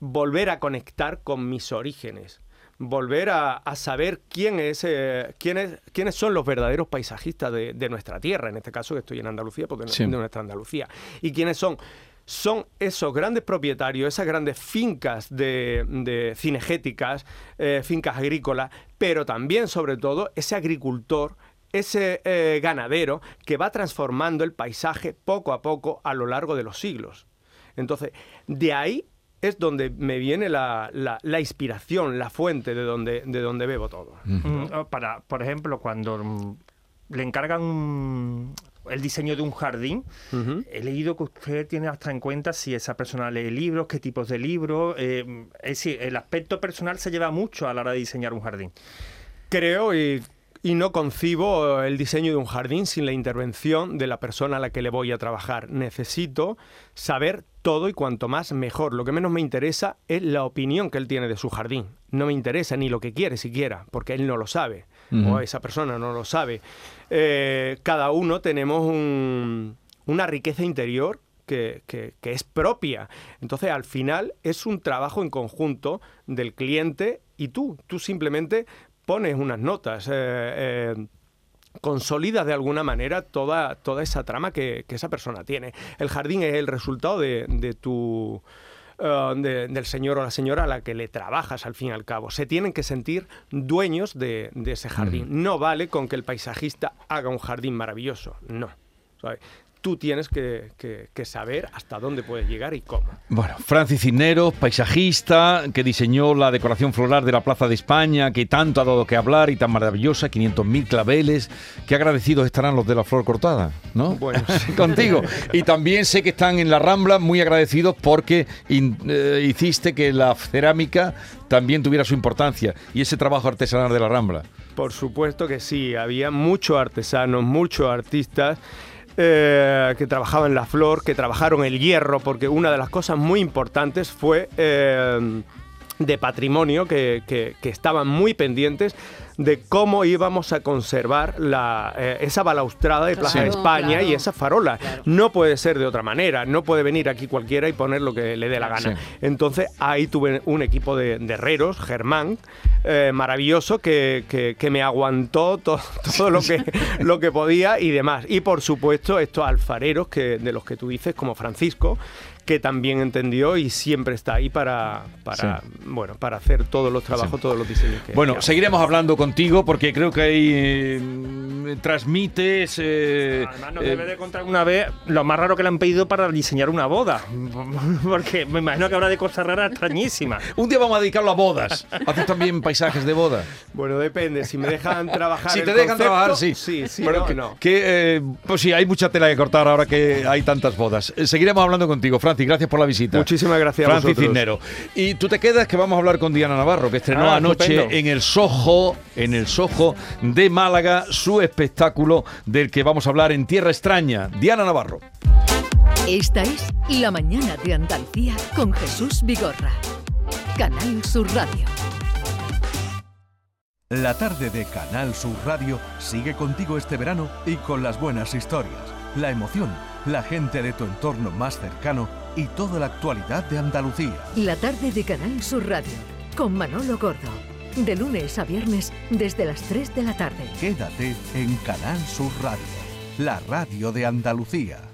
volver a conectar con mis orígenes, volver a, a saber quién es, eh, quién es- quiénes son los verdaderos paisajistas de, de nuestra tierra, en este caso que estoy en Andalucía, porque no- Sí. de nuestra Andalucía, y quiénes son. Son esos grandes propietarios, esas grandes fincas de, de cinegéticas, eh, fincas agrícolas, pero también, sobre todo, ese agricultor, ese eh, ganadero que va transformando el paisaje poco a poco a lo largo de los siglos. Entonces, de ahí es donde me viene la, la- la inspiración, la fuente de donde, de donde bebo todo. Mm, oh, Para, por ejemplo, cuando mm, le encargan un- el diseño de un jardín, he leído que usted tiene hasta en cuenta si esa persona lee libros, qué tipos de libros. eh, es decir, el aspecto personal se lleva mucho a la hora de diseñar un jardín. Creo y, y no concibo el diseño de un jardín sin la intervención de la persona a la que le voy a trabajar. Necesito saber todo y cuanto más mejor. Lo que menos me interesa es la opinión que él tiene de su jardín. No me interesa ni lo que quiere siquiera, porque él no lo sabe Ujú. o esa persona no lo sabe. Eh, cada uno tenemos un- una riqueza interior que, que- que es propia. Entonces, al final, es un trabajo en conjunto del cliente y tú. Tú simplemente pones unas notas. eh, eh, consolidas de alguna manera toda, toda esa trama que, que esa persona tiene. El jardín es el resultado de, de tu... eh, de- del señor o la señora a la que le trabajas al fin y al cabo. Se tienen que sentir dueños de, de ese jardín. No vale con que el paisajista haga un jardín maravilloso. No. ¿sabes? Tú tienes que, que- que saber hasta dónde puedes llegar y cómo. Bueno, Francis Cisneros, paisajista, que diseñó la decoración floral de la Plaza de España, que tanto ha dado que hablar y tan maravillosa, 500.000 claveles. Qué agradecidos estarán los de la flor cortada, ¿no? Bueno, Contigo. Y también sé que están en la Rambla muy agradecidos porque in- eh, hiciste que la cerámica también tuviera su importancia y ese trabajo artesanal de la Rambla. Por supuesto que sí, había muchos artesanos, muchos artistas eh, que trabajaban la flor, que trabajaron el hierro, porque una de las cosas muy importantes fue eh, de patrimonio, que, que- que estaban muy pendientes de cómo íbamos a conservar la, eh, esa balaustrada de Plaza de España claro. y esa farola. No puede ser de otra manera, no puede venir aquí cualquiera y poner lo que le dé la gana. Sí. Entonces ahí tuve un equipo de, de herreros, Germán, eh, maravilloso, que, que- que me aguantó to- todo lo que, lo que podía y demás. Y por supuesto estos alfareros que, de los que tú dices, como Francisco, que también entendió y siempre está ahí para, para, bueno, para hacer todos los trabajos, todos los diseños que Bueno, que seguiremos hablando contigo porque creo que ahí eh, transmites... eh, Además, nos eh, debe de contar una vez lo más raro que le han pedido para diseñar una boda. Porque me imagino que habrá de cosas raras extrañísimas. Un día vamos a dedicarlo a bodas. ¿Haces también paisajes de boda? Bueno, depende. Si me dejan trabajar. Si el te dejan concepto, trabajar, sí. Sí, sí, Pero no, que, no. que, eh, pues sí, hay mucha tela que cortar ahora que hay tantas bodas. Eh, seguiremos hablando contigo, Fran. Francis, gracias por la visita. Muchísimas gracias a Francis vosotros. Cisnero. Y tú te quedas que vamos a hablar con Diana Navarro, que estrenó Ah, anoche estupendo. en el Soho, en el Soho de Málaga, su espectáculo del que vamos a hablar en Tierra Extraña. Diana Navarro. Esta es La Mañana de Andalucía con Jesús Vigorra. Canal Sur Radio. La tarde de Canal Sur Radio sigue contigo este verano y con las buenas historias, la emoción, la gente de tu entorno más cercano y toda la actualidad de Andalucía. La tarde de Canal Sur Radio con Manolo Gordo. De lunes a viernes desde las 3 de la tarde. Quédate en Canal Sur Radio, la radio de Andalucía.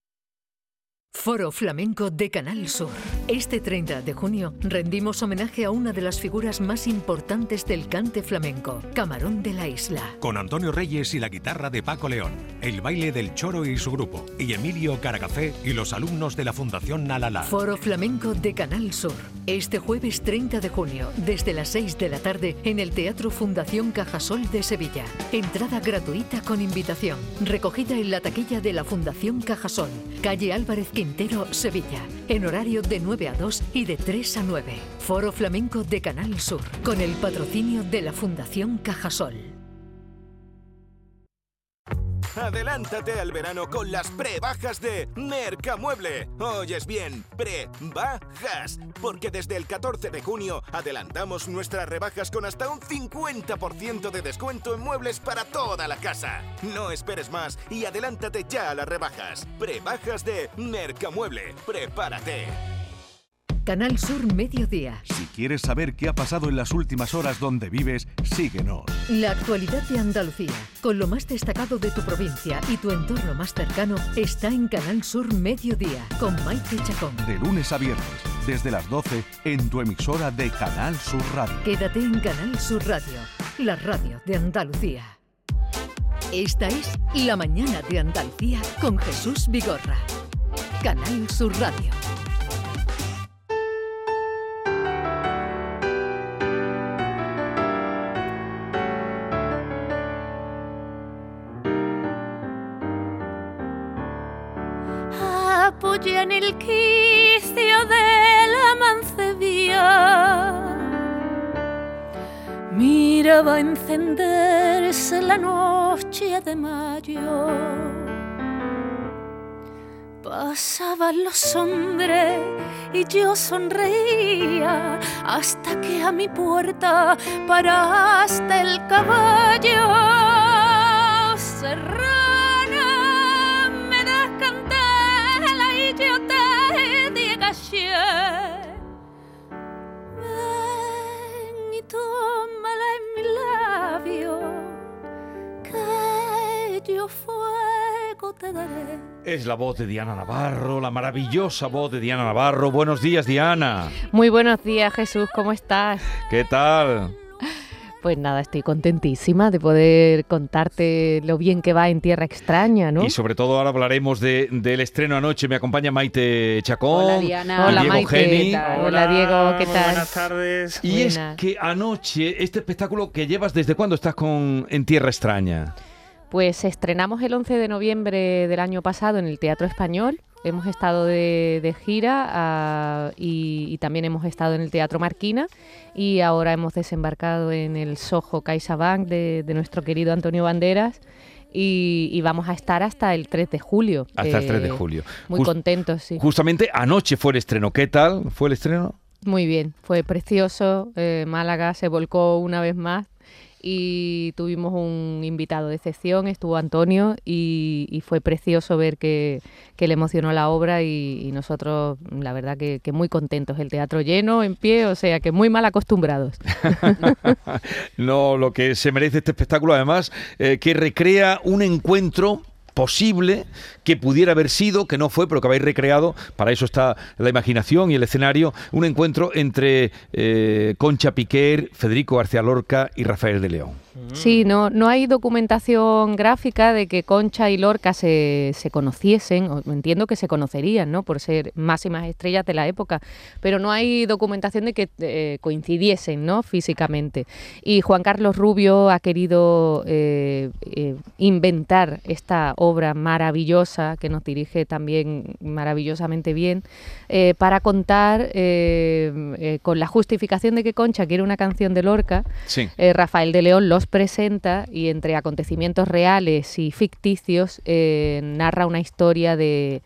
Foro Flamenco de Canal Sur. Este 30 de junio rendimos homenaje a una de las figuras más importantes del cante flamenco, Camarón de la Isla. Con Antonio Reyes y la guitarra de Paco León, el baile del Choro y su grupo, y Emilio Caracafé y los alumnos de la Fundación Nalala. Foro Flamenco de Canal Sur. Este jueves 30 de junio, desde las 6 de la tarde, en el Teatro Fundación Cajasol de Sevilla. Entrada gratuita con invitación. Recogida en la taquilla de la Fundación Cajasol, calle Álvarez Quintero, Sevilla. En horario de 9 a 2 y de 3 a 9. Foro Flamenco de Canal Sur, con el patrocinio de la Fundación Cajasol. Adelántate al verano con las prebajas de Mercamueble. Oyes bien, prebajas. Porque desde el 14 de junio adelantamos nuestras rebajas con hasta un 50% de descuento en muebles para toda la casa. No esperes más y adelántate ya a las rebajas. Prebajas de Mercamueble. Prepárate. Canal Sur Mediodía. Si quieres saber qué ha pasado en las últimas horas donde vives, síguenos. La actualidad de Andalucía, con lo más destacado de tu provincia y tu entorno más cercano, está en Canal Sur Mediodía, con Maite Chacón. De lunes a viernes, desde las 12, en tu emisora de Canal Sur Radio. Quédate en Canal Sur Radio, la radio de Andalucía. Esta es La Mañana de Andalucía con Jesús Vigorra. Canal Sur Radio. Apoya en el quicio de la mancebía. Miraba encenderse la noche de mayo. Pasaban los hombres y yo sonreía hasta que a mi puerta paraste el caballo. Serrana, diga ayer. Ven y tómala en mi labio, que yo fuego te daré. Es la voz de Diana Navarro, la maravillosa voz de Diana Navarro. Buenos días, Diana. Muy buenos días, Jesús, ¿cómo estás? ¿Qué tal? Pues nada, estoy contentísima de poder contarte lo bien que va en Tierra Extraña, ¿no? Y sobre todo ahora hablaremos de- del estreno anoche. Me acompaña Maite Chacón. Hola, Diana. Hola, Diego Maite, Geni. Hola, Diego, ¿qué tal? Buenas tardes. Y es que anoche, este espectáculo que llevas, ¿desde cuándo estás con en Tierra Extraña? Pues estrenamos el 11 de noviembre del año pasado en el Teatro Español. Hemos estado de, de gira ah, y, y también hemos estado en el Teatro Marquina y ahora hemos desembarcado en el Soho CaixaBank de, de nuestro querido Antonio Banderas y, y vamos a estar hasta el 3 de julio. Hasta el 3 de julio. Muy contentos, sí. Justamente anoche fue el estreno. ¿Qué tal fue el estreno? Muy bien, fue precioso. eh, Málaga se volcó una vez más y tuvimos un invitado de excepción, estuvo Antonio y, fue precioso ver que, que le emocionó la obra y, y nosotros la verdad que, que muy contentos, el teatro lleno, en pie, o sea que muy mal acostumbrados. no, lo que se merece este espectáculo, además, eh, que recrea un encuentro posible que pudiera haber sido, que no fue, pero que habéis recreado, para eso está la imaginación y el escenario, un encuentro entre eh, Concha Piquer, Federico García Lorca y Rafael de León. Sí, no, no hay documentación gráfica de que Concha y Lorca se, se conociesen, o entiendo que se conocerían, ¿no? Por ser máximas estrellas de la época, pero no hay documentación de que eh, coincidiesen, ¿no? Físicamente. Y Juan Carlos Rubio ha querido eh, eh, inventar esta obra maravillosa que nos dirige también maravillosamente bien eh, para contar eh, eh, con la justificación de que Concha quiere una canción de Lorca. Sí. Rafael de León los presenta y entre acontecimientos reales y ficticios eh, narra una historia de,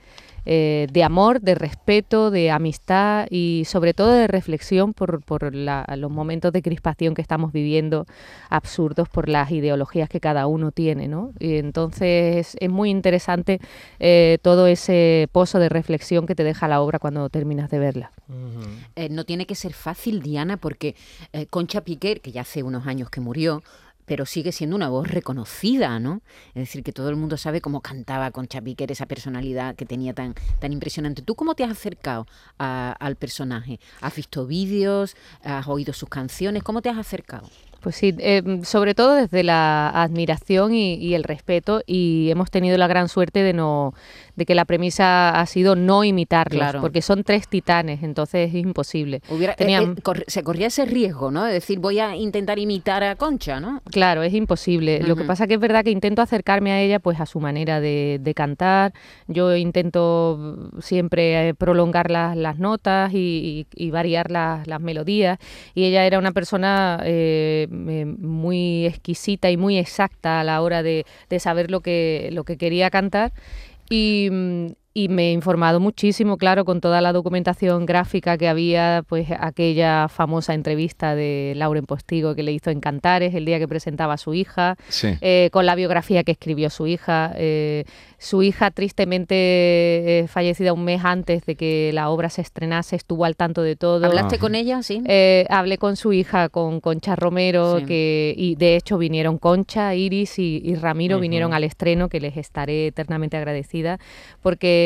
eh, de amor, de respeto, de amistad y sobre todo de reflexión por, por la- los momentos de crispación que estamos viviendo absurdos por las ideologías que cada uno tiene. ¿no? Y entonces es muy interesante eh, todo ese pozo de reflexión que te deja la obra cuando terminas de verla. Eh, no tiene que ser fácil, Diana, porque eh, Concha Piquer, que ya hace unos años que murió, pero sigue siendo una voz reconocida, ¿no? Es decir, que todo el mundo sabe cómo cantaba Concha Piquer, esa personalidad que tenía tan, tan impresionante. ¿Tú cómo te has acercado a- al personaje? ¿Has visto vídeos? ¿Has oído sus canciones? ¿Cómo te has acercado? Pues sí, eh, sobre todo desde la admiración y, y el respeto y hemos tenido la gran suerte de no de que la premisa ha sido no imitarlos, Claro. porque son tres titanes, entonces es imposible. Hubiera, eh, Tenían- eh, se corría ese riesgo, ¿no? De decir, voy a intentar imitar a Concha, ¿no? Claro, es imposible. Lo que pasa que es verdad que intento acercarme a ella pues a su manera de, de cantar. Yo intento siempre eh, prolongar las, las notas y, y- y variar las, las melodías. Y ella era una persona eh, muy exquisita y muy exacta a la hora de, de saber lo que, lo que quería cantar. Y, mm, y me he informado muchísimo, claro, con toda la documentación gráfica que había, pues aquella famosa entrevista de Lauren Postigo que le hizo en Cantares el día que presentaba a su hija, Sí. eh, con la biografía que escribió su hija. eh, su hija, tristemente eh, fallecida un mes antes de que la obra se estrenase, estuvo al tanto de todo. ¿Hablaste con ella? Sí. Eh, hablé con su hija, con Concha Romero, Sí. que y de hecho vinieron Concha, Iris y, y Ramiro, Ujú. vinieron al estreno, que les estaré eternamente agradecida, porque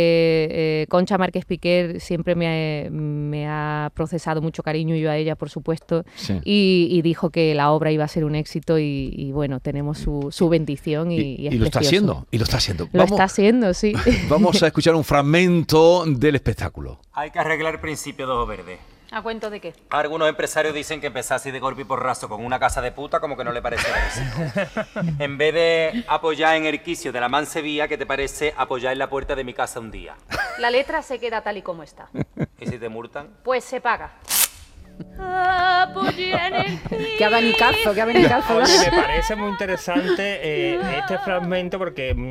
eh, Concha Márquez Piquer siempre me ha, me ha procesado mucho cariño, y yo a ella, por supuesto, Sí. y, y dijo que la obra iba a ser un éxito y, y bueno, tenemos su, su bendición y, y es Y lo está haciendo, y lo está haciendo. Lo Vamos, está haciendo, sí. vamos a escuchar un fragmento del espectáculo. Hay que arreglar el principio de ojo verde. ¿A cuento de qué? Algunos empresarios dicen que empezar así de golpe y porrazo con una casa de puta como que no le parece. En vez de apoyar en el quicio de la mansevía, ¿qué te parece apoyar en la puerta de mi casa un día? La letra se queda tal y como está. ¿Y si te multan? Pues se paga. Que abanicazo, que abanicazo. Oye, me parece muy interesante eh, este fragmento porque mm,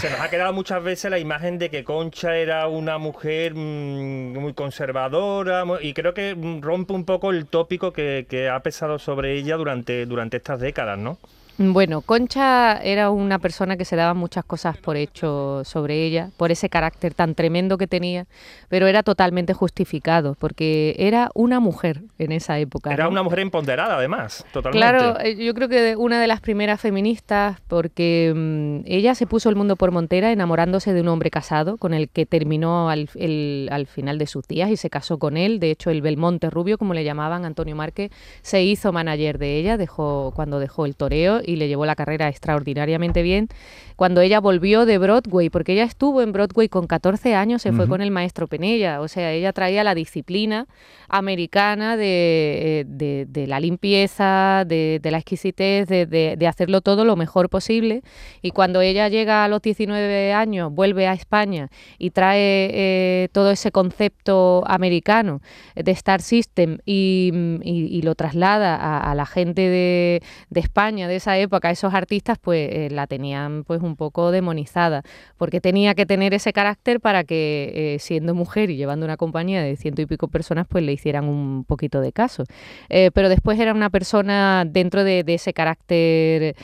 se nos ha quedado muchas veces la imagen de que Concha era una mujer mm, muy conservadora y creo que mm, rompe un poco el tópico que, que ha pesado sobre ella durante, durante estas décadas, ¿no? Bueno, Concha era una persona que se daba muchas cosas por hecho sobre ella, por ese carácter tan tremendo que tenía, pero era totalmente justificado, porque era una mujer en esa época. Era ¿no? una mujer empoderada, además, totalmente. Claro, eh, yo creo que una de las primeras feministas, porque mm, ella se puso el mundo por montera enamorándose de un hombre casado con el que terminó al, el- al final de sus días y se casó con él. De hecho, el Belmonte Rubio, como le llamaban, Antonio Márquez, se hizo manager de ella dejó, cuando dejó el toreo y le llevó la carrera extraordinariamente bien. Cuando ella volvió de Broadway, porque ella estuvo en Broadway con 14 años, se fue con el maestro Penella, o sea, ella traía la disciplina americana de, eh, de- de la limpieza, de, de la exquisitez, de, hacerlo todo lo mejor posible. Y cuando ella llega a los 19 años, vuelve a España y trae eh, todo ese concepto americano de Star System y, y- y lo traslada a, a la gente de, de España de esa época esos artistas pues eh, la tenían pues un poco demonizada, porque tenía que tener ese carácter para que eh, siendo mujer y llevando una compañía de ciento y pico personas pues le hicieran un poquito de caso. Eh, pero después era una persona dentro de, ese carácter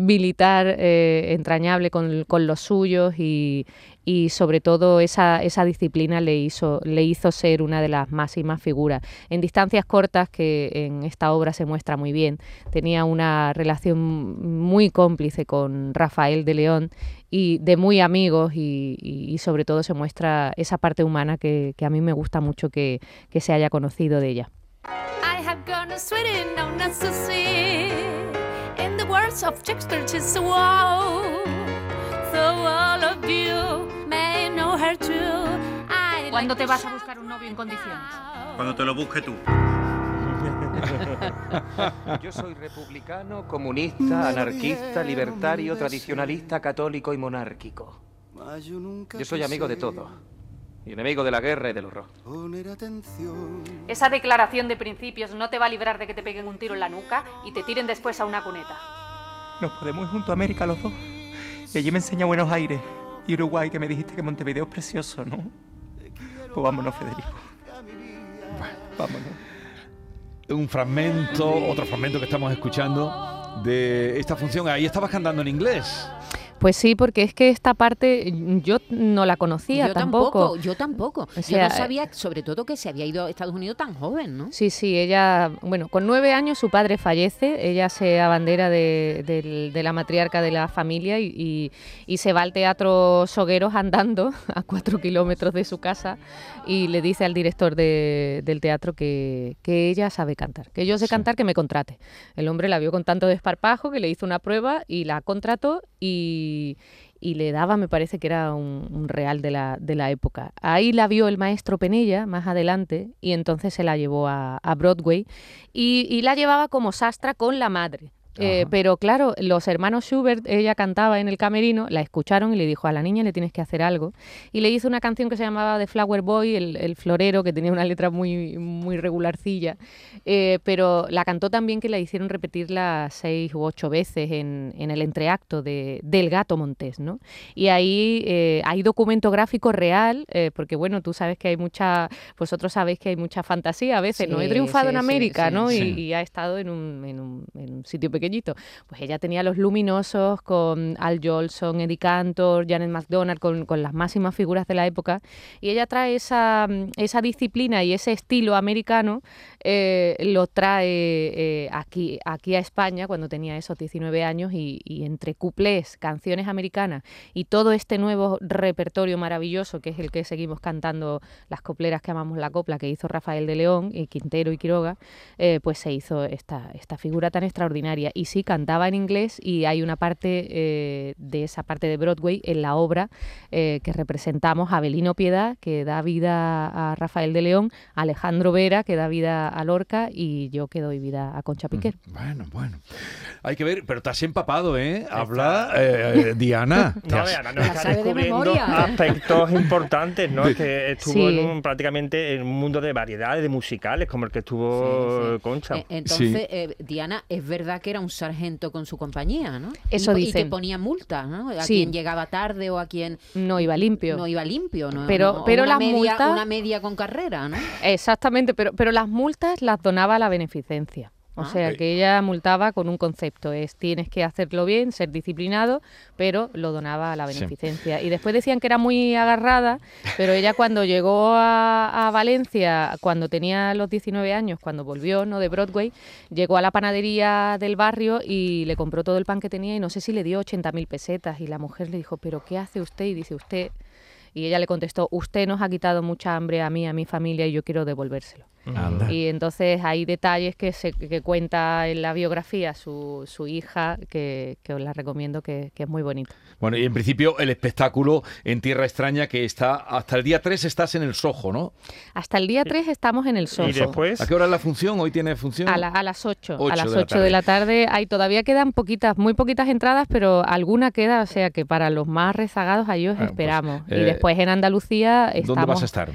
militar entrañable con los suyos y, y sobre todo esa, esa disciplina le hizo, le hizo ser una de las máximas figuras. En distancias cortas, que en esta obra se muestra muy bien, tenía una relación muy cómplice con Rafael de León y de muy amigos y, y- y sobre todo se muestra esa parte humana que, que a mí me gusta mucho que, que se haya conocido de ella. I have gone a no. In the words of. So all ¿Cuándo te vas a buscar un novio en condiciones? Cuando te lo busque tú. Yo soy republicano, comunista, anarquista, libertario, tradicionalista, católico y monárquico. Yo soy amigo de todo. Y enemigo de la guerra y del horror. Esa declaración de principios no te va a librar de que te peguen un tiro en la nuca y te tiren después a una cuneta. Nos podemos ir junto a América los dos. Y allí me enseña Buenos Aires y Uruguay, que me dijiste que Montevideo es precioso, ¿no? Vámonos, Federico. Vámonos. Un fragmento, otro fragmento que estamos escuchando de esta función. Ahí estabas cantando en inglés. Pues sí, porque es que esta parte yo no la conocía Yo tampoco. tampoco, yo tampoco. O yo no sabía, sobre todo, que se había ido a Estados Unidos tan joven, ¿no? Sí, sí, ella, bueno, con nueve años su padre fallece, ella se abandera de, la matriarca de la familia y, y- y se va al teatro Sogueros andando a cuatro kilómetros de su casa y le dice al director de- del teatro que, que ella sabe cantar, que yo sé cantar, que me contrate. El hombre la vio con tanto desparpajo que le hizo una prueba y la contrató y, y le daba, me parece que era un, real de la, de la época. Ahí la vio el maestro Penella más adelante y entonces se la llevó a, Broadway y la llevaba como sastra con la madre. Eh, pero claro, los hermanos Schubert, ella cantaba en el camerino, la escucharon y le dijo, a la niña le tienes que hacer algo. Y le hizo una canción que se llamaba The Flower Boy, el, el florero, que tenía una letra muy, muy regularcilla. Eh, pero la cantó también que la hicieron repetirla seis u ocho veces en, en el entreacto de, del Gato Montés, ¿no? Y ahí eh, hay documento gráfico real, eh, porque bueno, tú sabes que hay mucha, vosotros sabéis que hay mucha fantasía a veces, ¿no? He Sí, triunfado sí, en sí, América, sí. ¿no? Y, Sí. y ha estado en un, en, un, en un sitio Pues ella tenía los luminosos con Al Jolson, Eddie Cantor, Janet McDonald, con, con las máximas figuras de la época. Y ella trae esa, mm, esa disciplina y ese estilo americano, eh, lo trae eh, aquí, aquí a España cuando tenía esos 19 años y, entre cuplés, canciones americanas y todo este nuevo repertorio maravilloso que es el que seguimos cantando las copleras que amamos la copla que hizo Rafael de León y Quintero y Quiroga, eh, pues se hizo esta, esta figura tan extraordinaria. Y sí, cantaba en inglés y hay una parte de esa parte de Broadway en la obra que representamos a Piedad, que da vida a Rafael de León, Alejandro Vera, que da vida a Lorca, y yo que doy vida a Concha Piquer. Bueno, bueno. Hay que ver, pero te has empapado, ¿eh? Habla eh, eh, Diana. No, has- Diana, no está descubriendo aspectos importantes, ¿no? Es que estuvo Sí. en un- prácticamente en un mundo de variedades, de musicales, como el que estuvo Concha. Eh, Entonces, eh, Diana, es verdad que era un sargento con su compañía, ¿no? Eso y, Y dicen. que ponía multa, ¿no? A Sí. quien llegaba tarde o a quien... No iba limpio. No iba limpio, ¿no? Pero- No, pero las media, multas- Una media con carrera, ¿no? Exactamente, pero, pero las multas las donaba a la beneficencia. O Ah. sea, que ella multaba con un concepto, es tienes que hacerlo bien, ser disciplinado, pero lo donaba a la Sí. beneficencia. Y después decían que era muy agarrada, pero ella cuando llegó a, a Valencia, cuando tenía los 19 años, cuando volvió no de Broadway, llegó a la panadería del barrio y le compró todo el pan que tenía y no sé si le dio 80.000 pesetas. Y la mujer le dijo, pero ¿qué hace usted? Y dice, usted... Y ella le contestó, usted nos ha quitado mucha hambre a mí, a mi familia, y yo quiero devolvérselo. Anda. Y entonces hay detalles que, se, que cuenta en la biografía su, su hija, que, que os la recomiendo, que, que es muy bonita. Bueno, y en principio el espectáculo en Tierra Extraña que está hasta el día 3 estás en el Sojo, ¿no? Hasta el día 3 estamos en el Soho. ¿A qué hora es la función? ¿Hoy tiene función? A, la- a las 8. Ocho A las de la 8 de la tarde. Hay, todavía quedan poquitas, muy poquitas entradas, pero alguna queda, o sea que para los más rezagados ahí os Bueno, pues, esperamos. eh, y después en Andalucía estamos... ¿Dónde vas a estar?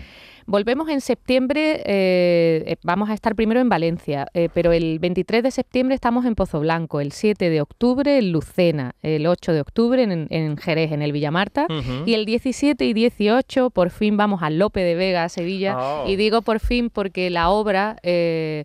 Volvemos en septiembre, eh, eh, vamos a estar primero en Valencia, eh, pero el 23 de septiembre estamos en Pozo Blanco, el 7 de octubre en Lucena, el 8 de octubre en, en Jerez, en el Villamarta, Ujú. y el 17 y 18 por fin vamos a Lope de Vega, a Sevilla, Oh. y digo por fin porque la obra, eh,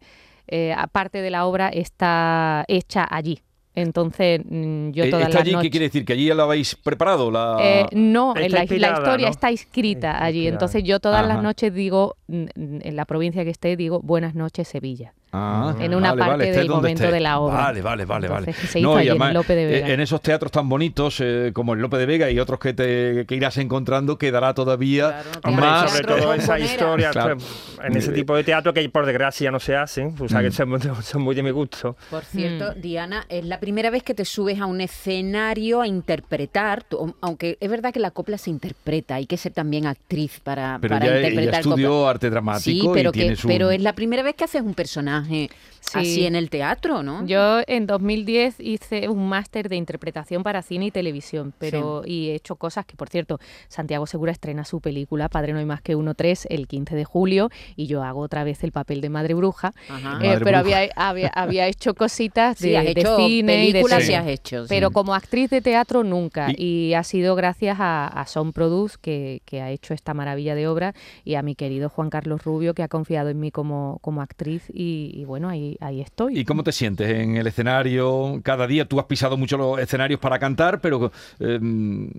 eh, aparte de la obra, está hecha allí. Entonces, mm, yo Eh, todas ¿Está las allí? ¿Qué quiere decir? ¿Que allí ya lo habéis preparado? La... Eh, no, la, la historia ¿no? está escrita allí. inspirada. Entonces yo todas las noches digo, mm, mm, en la provincia que esté, digo, buenas noches Sevilla. Ah, en una vale, parte vale, esté del momento esté. de la obra. Vale, vale, vale, vale. Se hizo y allí en además, Lope de Vega. eh, en esos teatros tan bonitos eh, como el Lope de Vega y otros que te que irás encontrando, quedará todavía más. sobre todo esa historia, Claro. en ese tipo de teatro que por desgracia ya no se hacen, o sea que Mm. son, muy- son muy de mi gusto. Por cierto, Diana, es la primera vez que te subes a un escenario a interpretar, tú- aunque es verdad que la copla se interpreta, hay que ser también actriz para, Pero para ella, ella interpretar estudió copla. arte dramático Sí, pero, y tiene que, su... pero es la primera vez que haces un personaje हैं। Así en el teatro, ¿no? Yo en 2010 hice un máster de interpretación para cine y televisión, pero y he hecho cosas que, por cierto, Santiago Segura estrena su película Padre no hay más que uno 3 el 15 de julio y yo hago otra vez el papel de Madre Bruja. Eh, Madre pero bruja. había, había, había hecho cositas Sí, de, has de hecho cine y de películas y has hecho, sí. pero como actriz de teatro nunca y, ha sido gracias a, a Son Produce que, que ha hecho esta maravilla de obra y a mi querido Juan Carlos Rubio que ha confiado en mí como, como actriz y, y bueno, ahí, ahí estoy. ¿Y cómo te sientes en el escenario cada día? Tú has pisado mucho los escenarios para cantar, pero eh,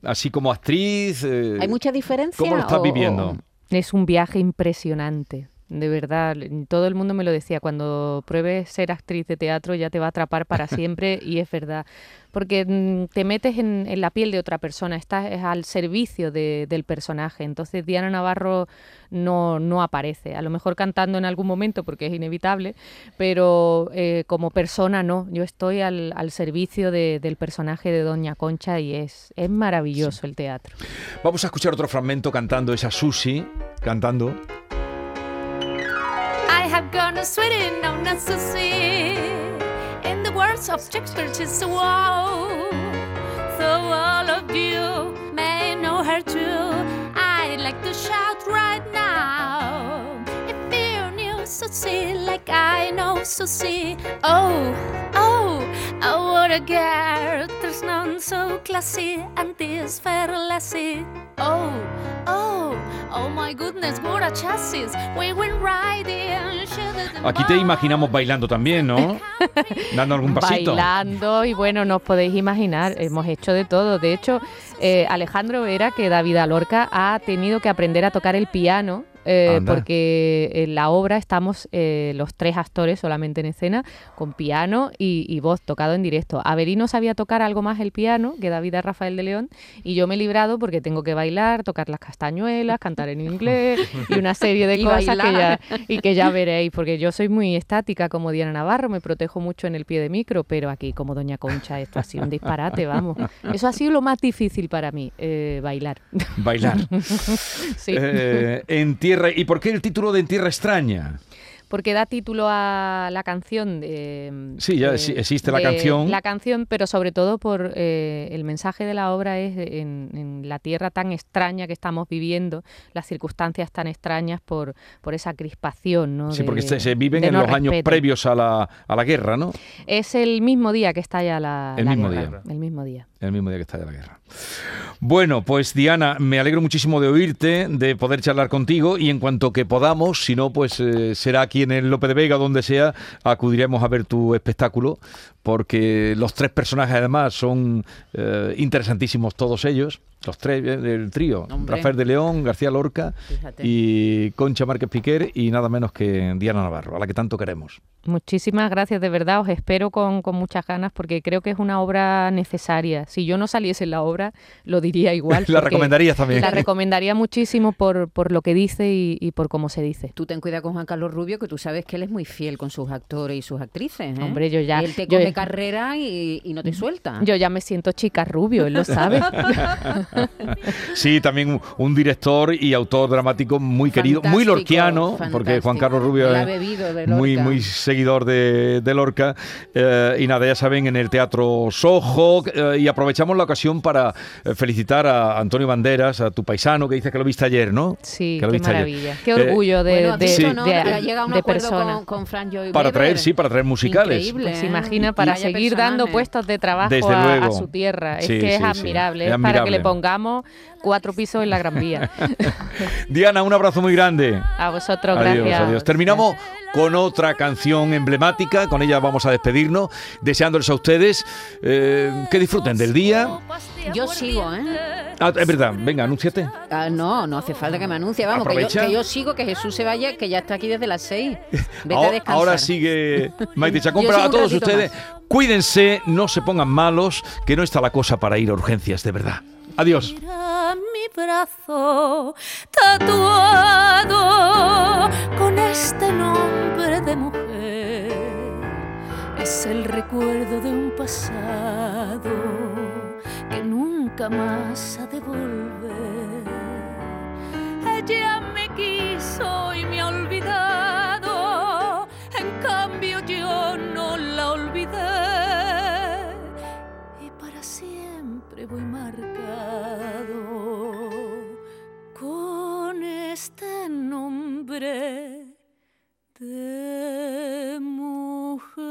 así como actriz... eh, ¿Hay mucha diferencia? ¿Cómo lo estás o- viviendo? Es un viaje impresionante. De verdad, todo el mundo me lo decía, cuando pruebes ser actriz de teatro ya te va a atrapar para siempre y es verdad, porque mm, te metes en, en la piel de otra persona, estás al servicio de- del personaje, entonces Diana Navarro no, no aparece, a lo mejor cantando en algún momento porque es inevitable, pero eh, como persona no, yo estoy al, al servicio de- del personaje de Doña Concha y es, es maravilloso el teatro. Vamos a escuchar otro fragmento cantando esa Susi, cantando... I have gone a sweating sweet. In the words Shakespeare, she's a wow. So all of you may know her too. I'd like to shout right now. If you knew Susie like I know Susie. Oh, oh, oh, what a girl. There's none so classy and this fair lassie. Oh my goodness, what a chassis. We went riding. Aquí te imaginamos bailando también, ¿no? Dando algún pasito. Bailando y bueno, nos podéis imaginar, hemos hecho de todo. De hecho, eh, Alejandro Vera, que David Alorca ha tenido que aprender a tocar el piano. Eh, porque en la obra estamos eh, los tres actores solamente en escena, con piano y, y voz tocado en directo. Avelino sabía tocar algo más el piano que David a Rafael de León, y yo me he librado porque tengo que bailar, tocar las castañuelas, cantar en inglés y una serie de Y cosas que ya, y que ya veréis, porque yo soy muy estática como Diana Navarro, me protejo mucho en el pie de micro, pero aquí como Doña Concha esto ha sido un disparate, vamos. Eso ha sido lo más difícil para mí, eh, bailar. Bailar. sí. Eh, en tierra. ¿Y por qué el título de En tierra extraña? Porque da título a la canción. de- Sí, ya de- existe la canción. La canción, pero sobre todo por eh, el mensaje de la obra es en, en la tierra tan extraña que estamos viviendo, las circunstancias tan extrañas por, por esa crispación. ¿no? Sí, de- porque se, se viven en no los años previos a la, a la guerra, ¿no? Es el mismo día que estalla la, El la mismo guerra, día. El mismo día. El mismo día que de la guerra. Bueno, pues Diana, me alegro muchísimo de oírte, de poder charlar contigo y en cuanto que podamos, si no, pues eh, será aquí en el Lope de Vega, donde sea, acudiremos a ver tu espectáculo, porque los tres personajes además son eh, interesantísimos todos ellos, los tres eh, del trío, Hombre. Rafael de León, García Lorca Fíjate. y Concha Márquez Piquer y nada menos que Diana Navarro, a la que tanto queremos. Muchísimas gracias, de verdad, os espero con, con muchas ganas porque creo que es una obra necesaria. Si yo no saliese en la obra, lo diría igual. La porque recomendarías también. La recomendaría muchísimo por, por lo que dice y, y por cómo se dice. Tú ten cuidado con Juan Carlos Rubio, que tú sabes que él es muy fiel con sus actores y sus actrices. ¿eh? Hombre, yo ya- Él te yo- carrera y, y no te suelta. Yo ya me siento chica rubio, él lo sabe. sí, también un, un director y autor dramático muy querido, muy Fantástico, lorquiano, porque Juan. Carlos Rubio es muy, muy seguidor de, de Lorca. eh, y nada, ya saben, en el Teatro Sojo. eh, y aprovechamos la ocasión para eh, felicitar a Antonio Banderas, a tu paisano, que dice que lo viste ayer, ¿no? Sí, Que lo qué viste ayer. Qué orgullo de, Bueno, de, visto, ¿no? de- un de acuerdo persona. con, con Fran Joy Para traer, sí, para traer musicales. Increíble, Pues ¿eh? imagina, para seguir dando puestos de trabajo Desde a, su tierra. Es Sí, que es sí, admirable. Es Es para que le pongamos cuatro pisos en la Gran Vía. Diana, un abrazo muy grande. A vosotros, Adiós, gracias. adiós. Terminamos con otra canción emblemática, con ella vamos a despedirnos, deseándoles a ustedes eh, que disfruten del día. Yo sigo, ¿eh? Ah, es verdad, venga, anúnciate. Ah, no, no hace falta que me anuncie. Vamos, que yo, Aprovecha. que yo sigo, que Jesús se vaya, que ya está aquí desde las seis. Vete a Ahora, descansar. ahora sigue Maite Chacón, pero a todos ustedes, cuídense, no se pongan malos, que no está la cosa para ir a urgencias, de verdad. Adiós. Mira mi brazo tatuado con este nombre de mujer. Es el recuerdo de un pasado que nunca más ha de volver. Ella me quiso y me ha olvidado, en cambio yo no la olvidé y para siempre voy marcado con este nombre de mujer.